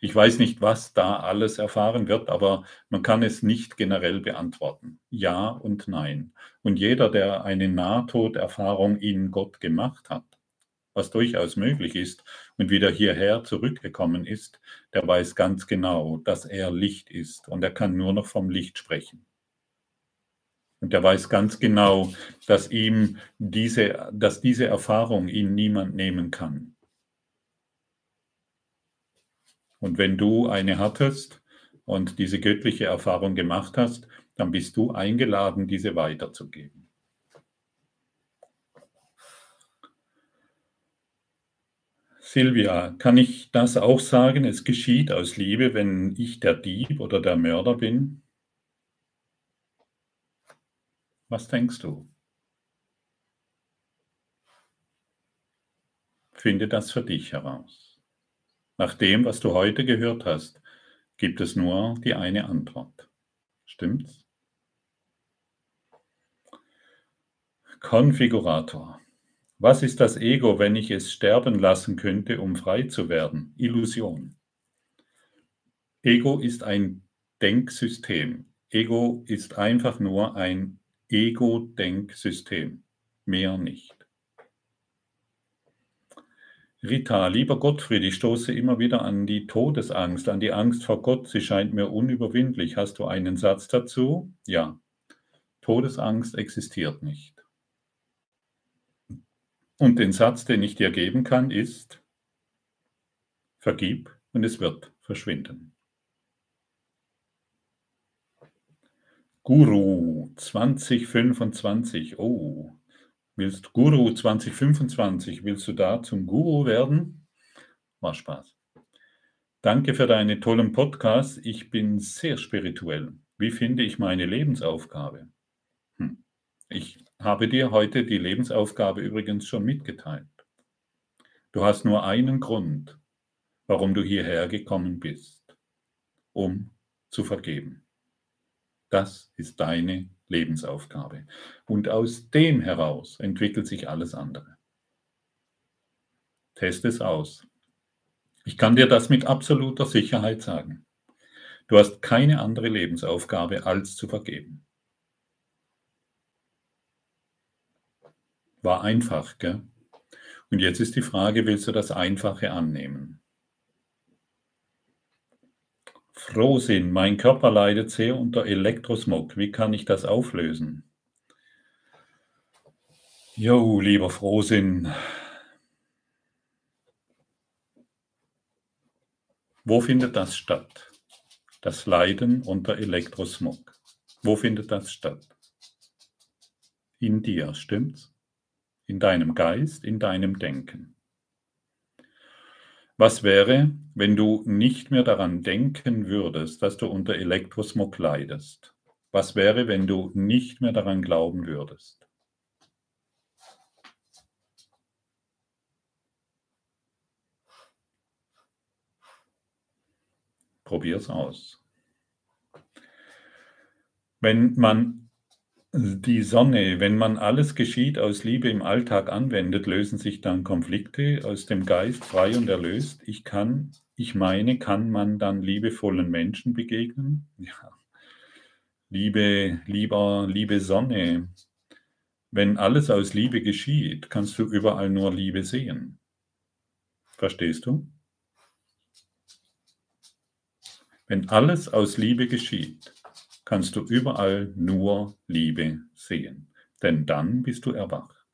ich weiß nicht, was da alles erfahren wird, aber man kann es nicht generell beantworten. Ja und nein. Und jeder, der eine Nahtoderfahrung in Gott gemacht hat, was durchaus möglich ist, und wieder hierher zurückgekommen ist, der weiß ganz genau, dass er Licht ist und er kann nur noch vom Licht sprechen. Und er weiß ganz genau, dass ihm diese, dass diese Erfahrung ihn niemand nehmen kann. Und wenn du eine hattest und diese göttliche Erfahrung gemacht hast, dann bist du eingeladen, diese weiterzugeben. Silvia, kann ich das auch sagen? Es geschieht aus Liebe, wenn ich der Dieb oder der Mörder bin? Was denkst du? Finde das für dich heraus. Nach dem, was du heute gehört hast, gibt es nur die eine Antwort. Stimmt's? Konfigurator. Was ist das Ego, wenn ich es sterben lassen könnte, um frei zu werden? Illusion. Ego ist ein Denksystem. Ego ist einfach nur ein Ego-Denksystem, mehr nicht. Rita, lieber Gottfried, ich stoße immer wieder an die Todesangst, an die Angst vor Gott. Sie scheint mir unüberwindlich. Hast du einen Satz dazu? Ja. Todesangst existiert nicht. Und den Satz, den ich dir geben kann, ist, vergib und es wird verschwinden. Guru 2025. Oh, willst Guru 2025, willst du da zum Guru werden? War Spaß. Danke für deine tollen Podcasts. Ich bin sehr spirituell. Wie finde ich meine Lebensaufgabe? Hm. Ich habe dir heute die Lebensaufgabe übrigens schon mitgeteilt. Du hast nur einen Grund, warum du hierher gekommen bist, um zu vergeben. Das ist deine Lebensaufgabe. Und aus dem heraus entwickelt sich alles andere. Test es aus. Ich kann dir das mit absoluter Sicherheit sagen. Du hast keine andere Lebensaufgabe als zu vergeben. War einfach, gell? Und jetzt ist die Frage, willst du das Einfache annehmen? Frohsinn, mein Körper leidet sehr unter Elektrosmog. Wie kann ich das auflösen? Jo, lieber Frohsinn. Wo findet das statt? Das Leiden unter Elektrosmog. Wo findet das statt? In dir, stimmt's? In deinem Geist, in deinem Denken. Was wäre, wenn du nicht mehr daran denken würdest, dass du unter Elektrosmog leidest? Was wäre, wenn du nicht mehr daran glauben würdest? Probier's aus. Wenn man die Sonne, wenn man alles geschieht aus Liebe im Alltag anwendet, lösen sich dann Konflikte aus dem Geist frei und erlöst. Ich kann, ich meine, kann man dann liebevollen Menschen begegnen? Ja. Liebe, lieber, liebe Sonne, wenn alles aus Liebe geschieht, kannst du überall nur Liebe sehen. Verstehst du? Wenn alles aus Liebe geschieht, kannst du überall nur Liebe sehen, denn dann bist du erwacht.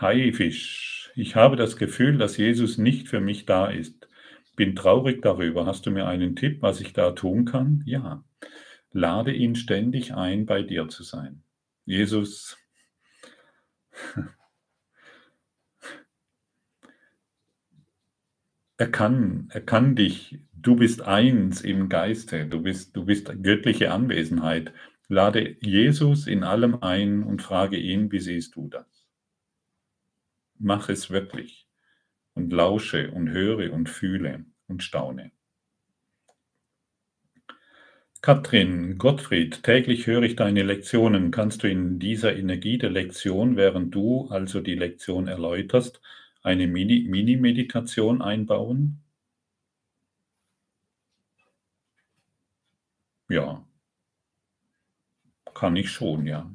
Haifisch, ich habe das Gefühl, dass Jesus nicht für mich da ist. Bin traurig darüber. Hast du mir einen Tipp, was ich da tun kann? Ja. Lade ihn ständig ein, bei dir zu sein. Jesus, er kann, er kann dich, du bist eins im Geiste, du bist, du bist göttliche Anwesenheit. Lade Jesus in allem ein und frage ihn, wie siehst du das? Mach es wirklich und lausche und höre und fühle und staune. Katrin, Gottfried, täglich höre ich deine Lektionen. Kannst du in dieser Energie der Lektion, während du also die Lektion erläuterst, eine Mini-Meditation Mini einbauen? Ja, kann ich schon, ja.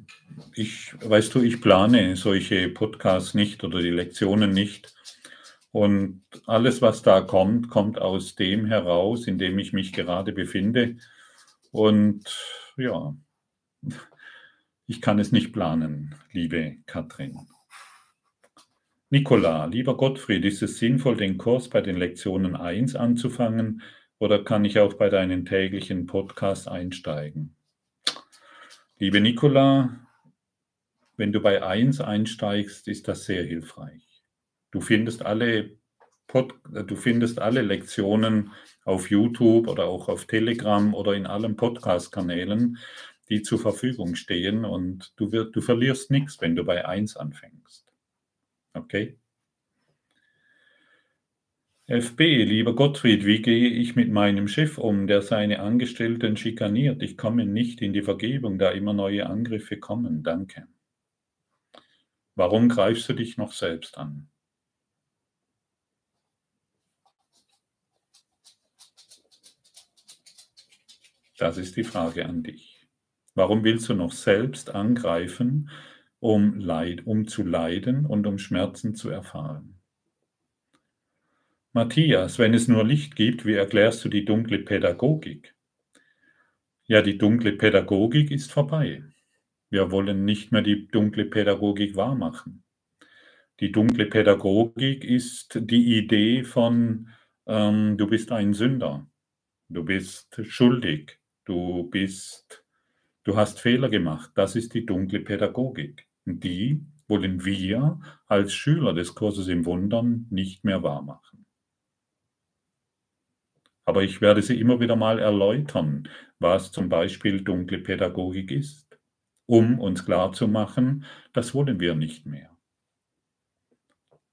Ich, weißt du, ich plane solche Podcasts nicht oder die Lektionen nicht und alles, was da kommt, kommt aus dem heraus, in dem ich mich gerade befinde. Und ja, ich kann es nicht planen, liebe Katrin. Nicola, lieber Gottfried, ist es sinnvoll, den Kurs bei den Lektionen 1 anzufangen oder kann ich auch bei deinen täglichen Podcasts einsteigen? Liebe Nicola, wenn du bei 1 einsteigst, ist das sehr hilfreich. Du findest alle, Pod, du findest alle Lektionen auf YouTube oder auch auf Telegram oder in allen Podcast-Kanälen, die zur Verfügung stehen und du, wirst, du verlierst nichts, wenn du bei 1 anfängst. Okay? FB, lieber Gottfried, wie gehe ich mit meinem Chef um, der seine Angestellten schikaniert? Ich komme nicht in die Vergebung, da immer neue Angriffe kommen. Danke. Warum greifst du dich noch selbst an? Das ist die Frage an dich. Warum willst du noch selbst angreifen, um, Leid, um zu leiden und um Schmerzen zu erfahren? Matthias, wenn es nur Licht gibt, wie erklärst du die dunkle Pädagogik? Ja, die dunkle Pädagogik ist vorbei. Wir wollen nicht mehr die dunkle Pädagogik wahrmachen. Die dunkle Pädagogik ist die Idee von, ähm, du bist ein Sünder, du bist schuldig, Du bist, du hast Fehler gemacht. Das ist die dunkle Pädagogik. Die wollen wir als Schüler des Kurses im Wundern nicht mehr wahrmachen. Aber ich werde sie immer wieder mal erläutern, was zum Beispiel dunkle Pädagogik ist, um uns klarzumachen, das wollen wir nicht mehr.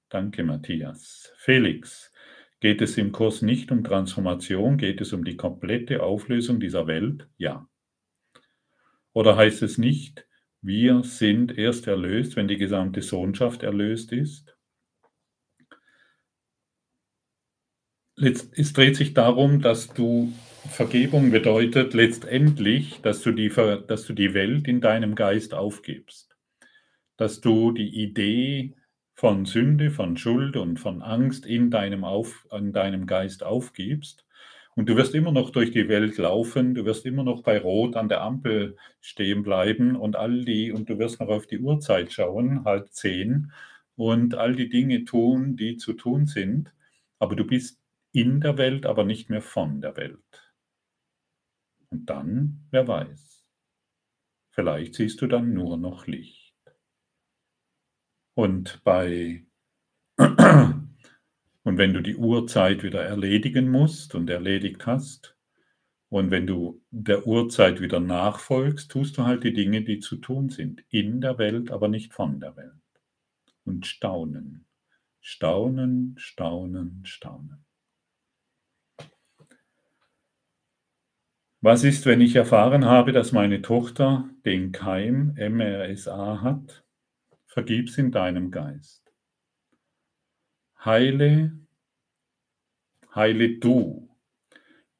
Danke, Matthias. Felix, Geht es im Kurs nicht um Transformation? Geht es um die komplette Auflösung dieser Welt? Ja. Oder heißt es nicht, wir sind erst erlöst, wenn die gesamte Sohnschaft erlöst ist? Es dreht sich darum, dass du Vergebung bedeutet letztendlich, dass du die, dass du die Welt in deinem Geist aufgibst, dass du die Idee von Sünde, von Schuld und von Angst in deinem, Auf, in deinem Geist aufgibst. Und du wirst immer noch durch die Welt laufen, du wirst immer noch bei Rot an der Ampel stehen bleiben und all die, und du wirst noch auf die Uhrzeit schauen, halb zehn, und all die Dinge tun, die zu tun sind, aber du bist in der Welt, aber nicht mehr von der Welt. Und dann, wer weiß, vielleicht siehst du dann nur noch Licht. Und bei und wenn du die Uhrzeit wieder erledigen musst und erledigt hast, und wenn du der Uhrzeit wieder nachfolgst, tust du halt die Dinge, die zu tun sind, in der Welt, aber nicht von der Welt. Und staunen, staunen, staunen, staunen. Was ist, wenn ich erfahren habe, dass meine Tochter den Keim MRSA hat? Vergib's in deinem Geist. Heile, heile du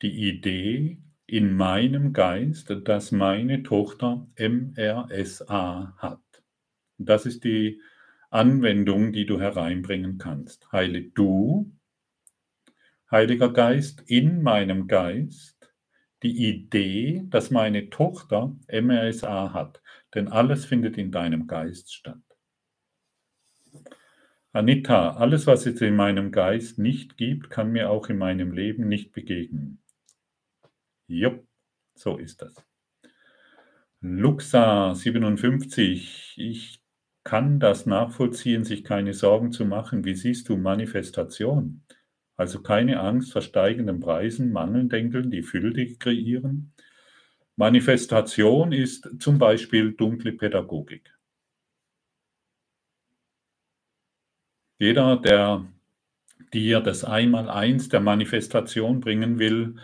die Idee in meinem Geist, dass meine Tochter MRSA hat. Das ist die Anwendung, die du hereinbringen kannst. Heile du, Heiliger Geist, in meinem Geist die Idee, dass meine Tochter MRSA hat. Denn alles findet in deinem Geist statt. Anita, alles, was es in meinem Geist nicht gibt, kann mir auch in meinem Leben nicht begegnen. Jupp, so ist das. Luxa 57, ich kann das nachvollziehen, sich keine Sorgen zu machen. Wie siehst du Manifestation? Also keine Angst vor steigenden Preisen, Mangeldenkeln, die Fülle kreieren. Manifestation ist zum Beispiel dunkle Pädagogik. Jeder, der dir das Einmaleins der Manifestation bringen will,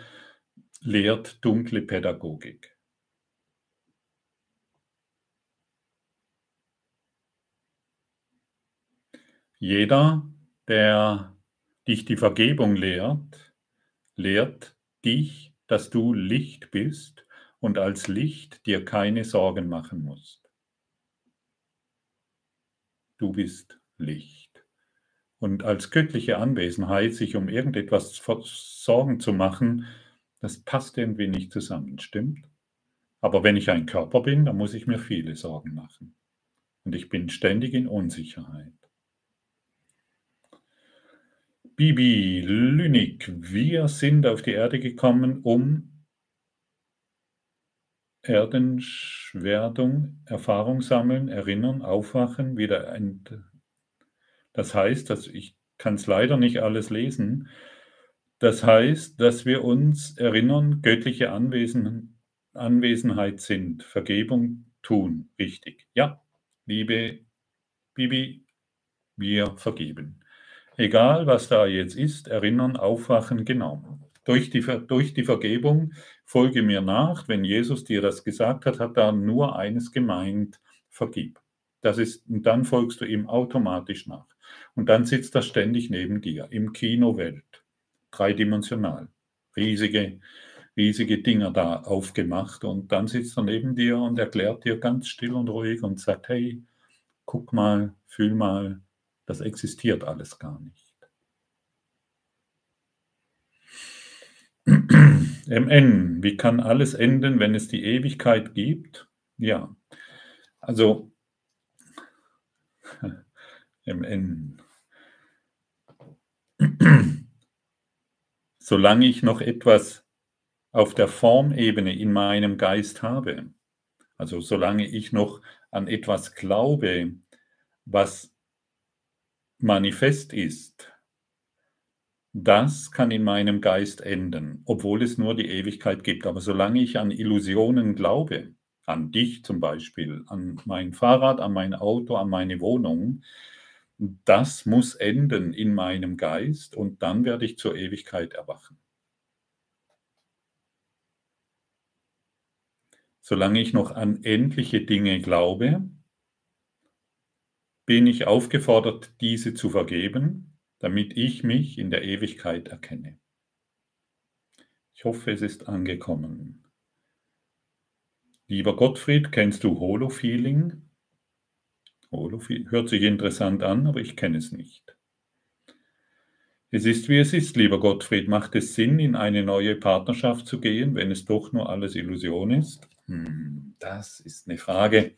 lehrt dunkle Pädagogik. Jeder, der dich die Vergebung lehrt, lehrt dich, dass du Licht bist und als Licht dir keine Sorgen machen musst. Du bist Licht. Und als göttliche Anwesenheit, sich um irgendetwas Sorgen zu machen, das passt irgendwie nicht zusammen, stimmt? Aber wenn ich ein Körper bin, dann muss ich mir viele Sorgen machen. Und ich bin ständig in Unsicherheit. Bibi Lünig, wir sind auf die Erde gekommen, um Erdenschwerdung, Erfahrung sammeln, erinnern, aufwachen, wieder. Ent das heißt, dass ich kann es leider nicht alles lesen, das heißt, dass wir uns erinnern, göttliche Anwesen, Anwesenheit sind, Vergebung tun, richtig. Ja, liebe Bibi, wir vergeben. Egal, was da jetzt ist, erinnern, aufwachen, genau. Durch die, durch die Vergebung folge mir nach. Wenn Jesus dir das gesagt hat, hat er nur eines gemeint, vergib. Das ist, und dann folgst du ihm automatisch nach. Und dann sitzt er ständig neben dir im Kino Welt dreidimensional. Riesige, riesige Dinger da aufgemacht und dann sitzt er neben dir und erklärt dir ganz still und ruhig und sagt, hey, guck mal, fühl mal, das existiert alles gar nicht. *clears throat* MN, wie kann alles enden, wenn es die Ewigkeit gibt? Ja, also *laughs* MN *clears throat* solange ich noch etwas auf der Formebene in meinem Geist habe, also solange ich noch an etwas glaube, was manifest ist, das kann in meinem Geist enden, obwohl es nur die Ewigkeit gibt. Aber solange ich an Illusionen glaube, an dich zum Beispiel, an mein Fahrrad, an mein Auto, an meine Wohnung, das muss enden in meinem Geist und dann werde ich zur Ewigkeit erwachen. Solange ich noch an endliche Dinge glaube, bin ich aufgefordert, diese zu vergeben, damit ich mich in der Ewigkeit erkenne. Ich hoffe, es ist angekommen. Lieber Gottfried, kennst du Holo-Feeling? Hört sich interessant an, aber ich kenne es nicht. Es ist, wie es ist, lieber Gottfried. Macht es Sinn, in eine neue Partnerschaft zu gehen, wenn es doch nur alles Illusion ist? Hm, das ist eine Frage.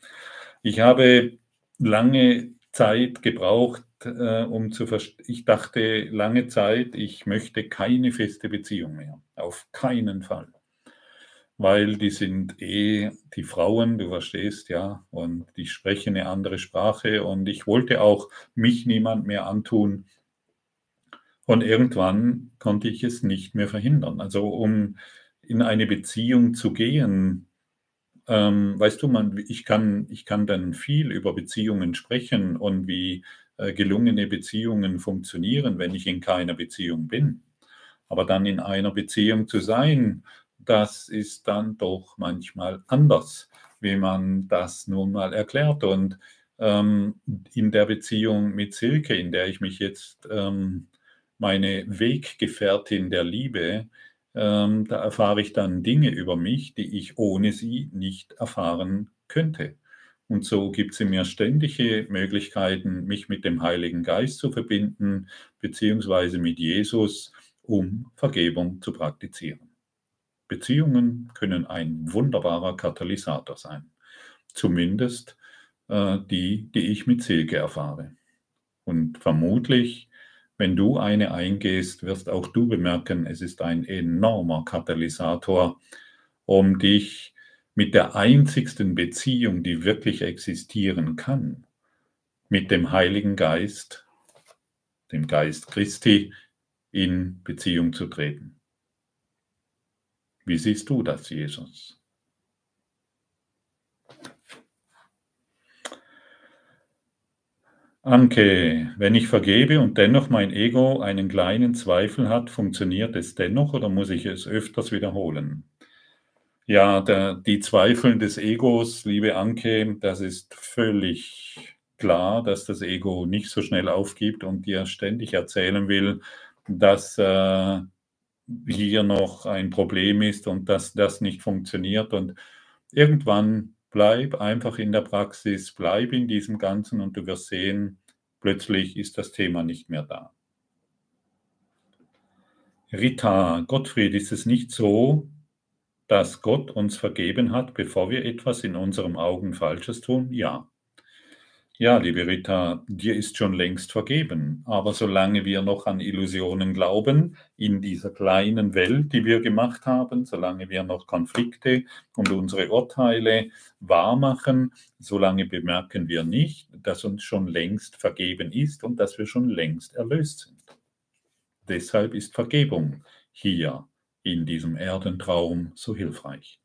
Ich habe lange Zeit gebraucht, äh, um zu verstehen. Ich dachte lange Zeit, ich möchte keine feste Beziehung mehr. Auf keinen Fall. Weil die sind eh die Frauen, du verstehst ja, und die sprechen eine andere Sprache und ich wollte auch mich niemand mehr antun. Und irgendwann konnte ich es nicht mehr verhindern. Also um in eine Beziehung zu gehen, ähm, weißt du, man, ich, kann, ich kann dann viel über Beziehungen sprechen und wie äh, gelungene Beziehungen funktionieren, wenn ich in keiner Beziehung bin. Aber dann in einer Beziehung zu sein, das ist dann doch manchmal anders, wie man das nun mal erklärt. Und ähm, in der Beziehung mit Silke, in der ich mich jetzt ähm, meine Weggefährtin der Liebe, ähm, da erfahre ich dann Dinge über mich, die ich ohne sie nicht erfahren könnte. Und so gibt sie mir ständige Möglichkeiten, mich mit dem Heiligen Geist zu verbinden, beziehungsweise mit Jesus, um Vergebung zu praktizieren. Beziehungen können ein wunderbarer Katalysator sein. Zumindest äh, die, die ich mit Silke erfahre. Und vermutlich wenn du eine eingehst, wirst auch du bemerken, es ist ein enormer Katalysator, um dich mit der einzigsten Beziehung, die wirklich existieren kann, mit dem Heiligen Geist, dem Geist Christi, in Beziehung zu treten. Wie siehst du das, Jesus? Anke, wenn ich vergebe und dennoch mein Ego einen kleinen Zweifel hat, funktioniert es dennoch oder muss ich es öfters wiederholen? Ja, der, die Zweifel des Egos, liebe Anke, das ist völlig klar, dass das Ego nicht so schnell aufgibt und dir ständig erzählen will, dass äh, hier noch ein Problem ist und dass das nicht funktioniert. Und irgendwann Bleib einfach in der Praxis, bleib in diesem Ganzen und du wirst sehen, plötzlich ist das Thema nicht mehr da. Rita, Gottfried, ist es nicht so, dass Gott uns vergeben hat, bevor wir etwas in unseren Augen Falsches tun? Ja. Ja, liebe Rita, dir ist schon längst vergeben. Aber solange wir noch an Illusionen glauben, in dieser kleinen Welt, die wir gemacht haben, solange wir noch Konflikte und unsere Urteile wahrmachen, solange bemerken wir nicht, dass uns schon längst vergeben ist und dass wir schon längst erlöst sind. Deshalb ist Vergebung hier in diesem Erdentraum so hilfreich.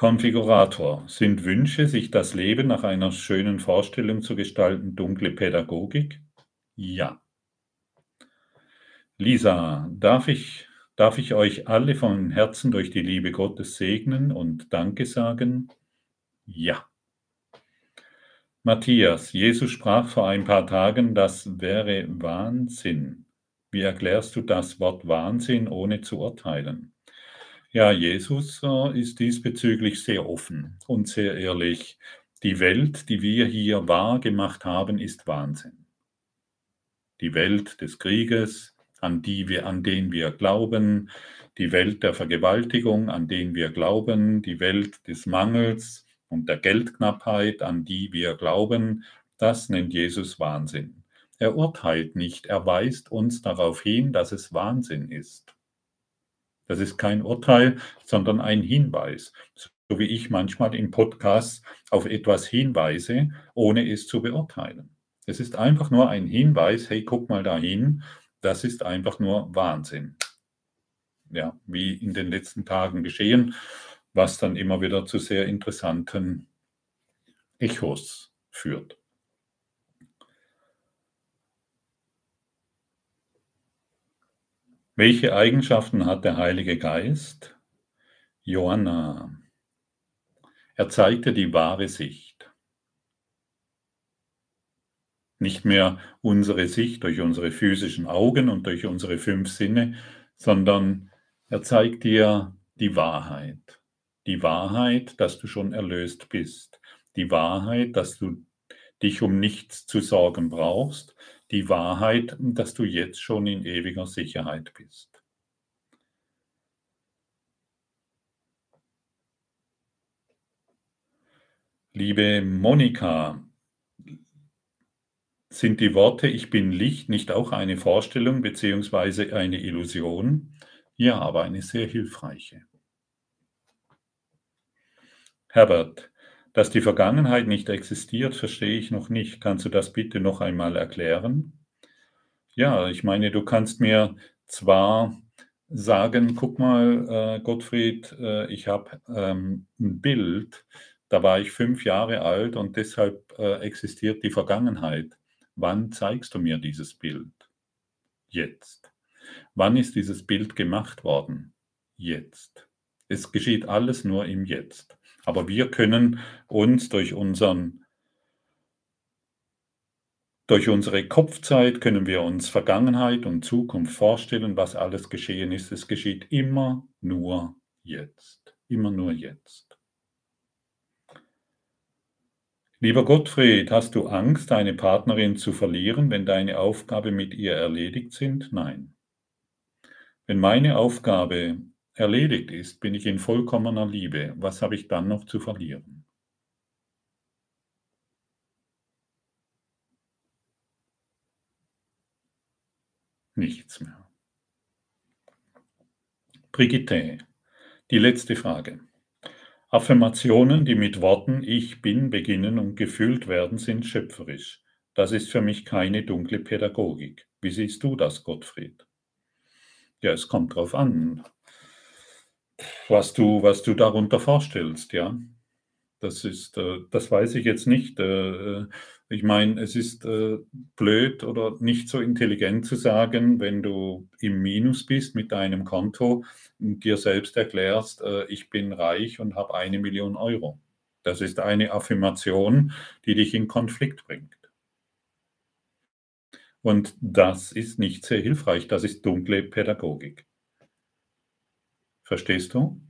Konfigurator. Sind Wünsche, sich das Leben nach einer schönen Vorstellung zu gestalten, dunkle Pädagogik? Ja. Lisa, darf ich, darf ich euch alle von Herzen durch die Liebe Gottes segnen und Danke sagen? Ja. Matthias, Jesus sprach vor ein paar Tagen, das wäre Wahnsinn. Wie erklärst du das Wort Wahnsinn, ohne zu urteilen? Ja, Jesus äh, ist diesbezüglich sehr offen und sehr ehrlich. Die Welt, die wir hier wahr gemacht haben, ist Wahnsinn. Die Welt des Krieges, an, die wir, an den wir glauben, die Welt der Vergewaltigung, an den wir glauben, die Welt des Mangels und der Geldknappheit, an die wir glauben, das nennt Jesus Wahnsinn. Er urteilt nicht, er weist uns darauf hin, dass es Wahnsinn ist. Das ist kein Urteil, sondern ein Hinweis. So wie ich manchmal im Podcast auf etwas hinweise, ohne es zu beurteilen. Es ist einfach nur ein Hinweis, hey, guck mal dahin, das ist einfach nur Wahnsinn. Ja, wie in den letzten Tagen geschehen, was dann immer wieder zu sehr interessanten Echos führt. Welche Eigenschaften hat der Heilige Geist? Johanna. Er zeigte die wahre Sicht. Nicht mehr unsere Sicht durch unsere physischen Augen und durch unsere fünf Sinne, sondern er zeigt dir die Wahrheit. Die Wahrheit, dass du schon erlöst bist. Die Wahrheit, dass du dich um nichts zu sorgen brauchst die Wahrheit, dass du jetzt schon in ewiger Sicherheit bist. Liebe Monika, sind die Worte Ich bin Licht nicht auch eine Vorstellung bzw. eine Illusion? Ja, aber eine sehr hilfreiche. Herbert, dass die Vergangenheit nicht existiert, verstehe ich noch nicht. Kannst du das bitte noch einmal erklären? Ja, ich meine, du kannst mir zwar sagen, guck mal, äh, Gottfried, äh, ich habe ähm, ein Bild, da war ich fünf Jahre alt und deshalb äh, existiert die Vergangenheit. Wann zeigst du mir dieses Bild? Jetzt. Wann ist dieses Bild gemacht worden? Jetzt. Es geschieht alles nur im Jetzt. Aber wir können uns durch unseren durch unsere Kopfzeit können wir uns Vergangenheit und Zukunft vorstellen, was alles geschehen ist. Es geschieht immer nur jetzt. Immer nur jetzt. Lieber Gottfried, hast du Angst, deine Partnerin zu verlieren, wenn deine Aufgabe mit ihr erledigt sind? Nein. Wenn meine Aufgabe erledigt ist, bin ich in vollkommener Liebe. Was habe ich dann noch zu verlieren? Nichts mehr. Brigitte, die letzte Frage. Affirmationen, die mit Worten Ich bin beginnen und gefüllt werden, sind schöpferisch. Das ist für mich keine dunkle Pädagogik. Wie siehst du das, Gottfried? Ja, es kommt darauf an, was du, was du darunter vorstellst, ja. Das ist, äh, das weiß ich jetzt nicht. Äh, ich meine, es ist äh, blöd oder nicht so intelligent zu sagen, wenn du im Minus bist mit deinem Konto und dir selbst erklärst, äh, ich bin reich und habe eine Million Euro. Das ist eine Affirmation, die dich in Konflikt bringt. Und das ist nicht sehr hilfreich. Das ist dunkle Pädagogik. Verstehst du?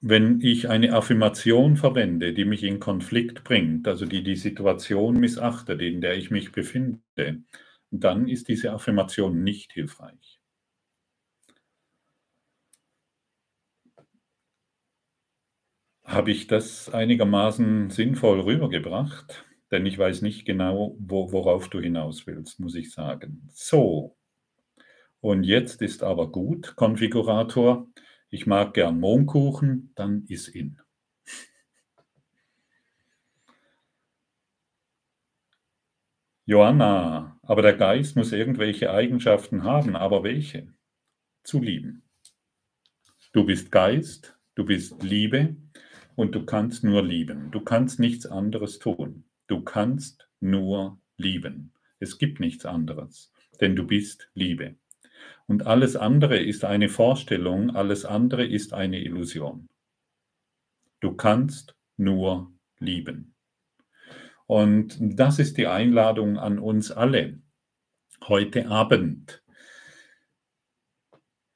Wenn ich eine Affirmation verwende, die mich in Konflikt bringt, also die die Situation missachtet, in der ich mich befinde, dann ist diese Affirmation nicht hilfreich. Habe ich das einigermaßen sinnvoll rübergebracht? Denn ich weiß nicht genau, wo, worauf du hinaus willst, muss ich sagen. So, und jetzt ist aber gut, Konfigurator ich mag gern Mohnkuchen, dann ist in. Johanna, aber der Geist muss irgendwelche Eigenschaften haben, aber welche? Zu lieben. Du bist Geist, du bist Liebe und du kannst nur lieben. Du kannst nichts anderes tun. Du kannst nur lieben. Es gibt nichts anderes, denn du bist Liebe. Und alles andere ist eine Vorstellung, alles andere ist eine Illusion. Du kannst nur lieben. Und das ist die Einladung an uns alle. Heute Abend.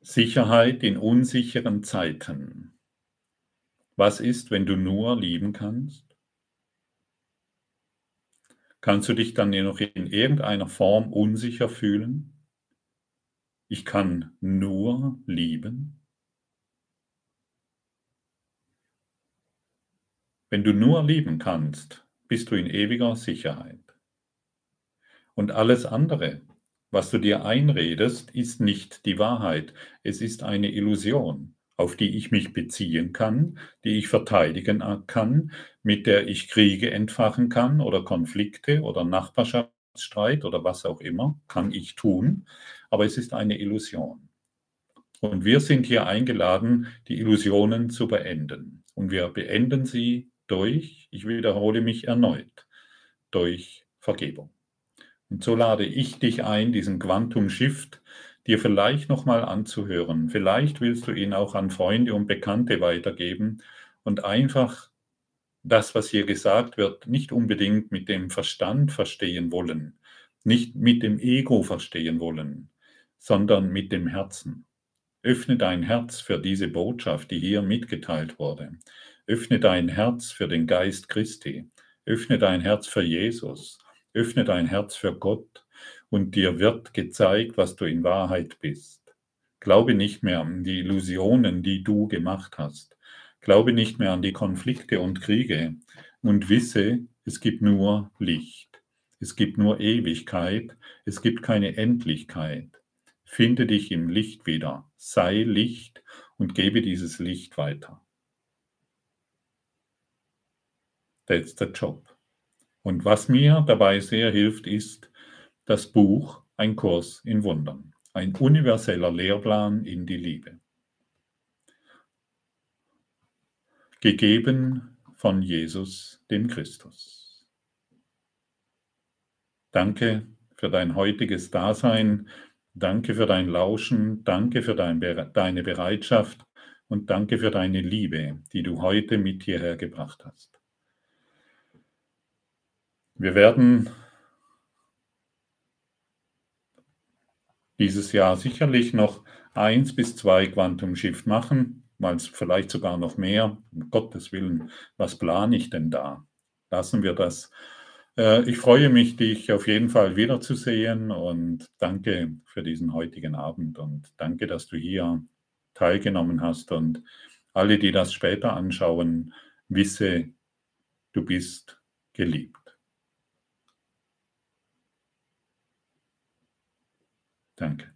Sicherheit in unsicheren Zeiten. Was ist, wenn du nur lieben kannst? Kannst du dich dann noch in irgendeiner Form unsicher fühlen? Ich kann nur lieben. Wenn du nur lieben kannst, bist du in ewiger Sicherheit. Und alles andere, was du dir einredest, ist nicht die Wahrheit. Es ist eine Illusion, auf die ich mich beziehen kann, die ich verteidigen kann, mit der ich Kriege entfachen kann oder Konflikte oder Nachbarschaftsstreit oder was auch immer, kann ich tun aber es ist eine Illusion. Und wir sind hier eingeladen, die Illusionen zu beenden. Und wir beenden sie durch, ich wiederhole mich erneut, durch Vergebung. Und so lade ich dich ein, diesen Quantum Shift dir vielleicht nochmal anzuhören. Vielleicht willst du ihn auch an Freunde und Bekannte weitergeben und einfach das, was hier gesagt wird, nicht unbedingt mit dem Verstand verstehen wollen, nicht mit dem Ego verstehen wollen, sondern mit dem Herzen. Öffne dein Herz für diese Botschaft, die hier mitgeteilt wurde. Öffne dein Herz für den Geist Christi. Öffne dein Herz für Jesus. Öffne dein Herz für Gott und dir wird gezeigt, was du in Wahrheit bist. Glaube nicht mehr an die Illusionen, die du gemacht hast. Glaube nicht mehr an die Konflikte und Kriege und wisse, es gibt nur Licht. Es gibt nur Ewigkeit. Es gibt keine Endlichkeit. Finde dich im Licht wieder. Sei Licht und gebe dieses Licht weiter. That's the job. Und was mir dabei sehr hilft, ist das Buch Ein Kurs in Wundern. Ein universeller Lehrplan in die Liebe. Gegeben von Jesus, dem Christus. Danke für dein heutiges Dasein. Danke für dein Lauschen. Danke für dein, deine Bereitschaft. Und danke für deine Liebe, die du heute mit hierher gebracht hast. Wir werden dieses Jahr sicherlich noch eins bis zwei Quantum Shift machen, mal vielleicht sogar noch mehr. Um Gottes Willen, was plane ich denn da? Lassen wir das. Äh, ich freue mich, dich auf jeden Fall wiederzusehen und danke für diesen heutigen Abend und danke, dass du hier teilgenommen hast und alle, die das später anschauen, wisse, du bist geliebt. Danke.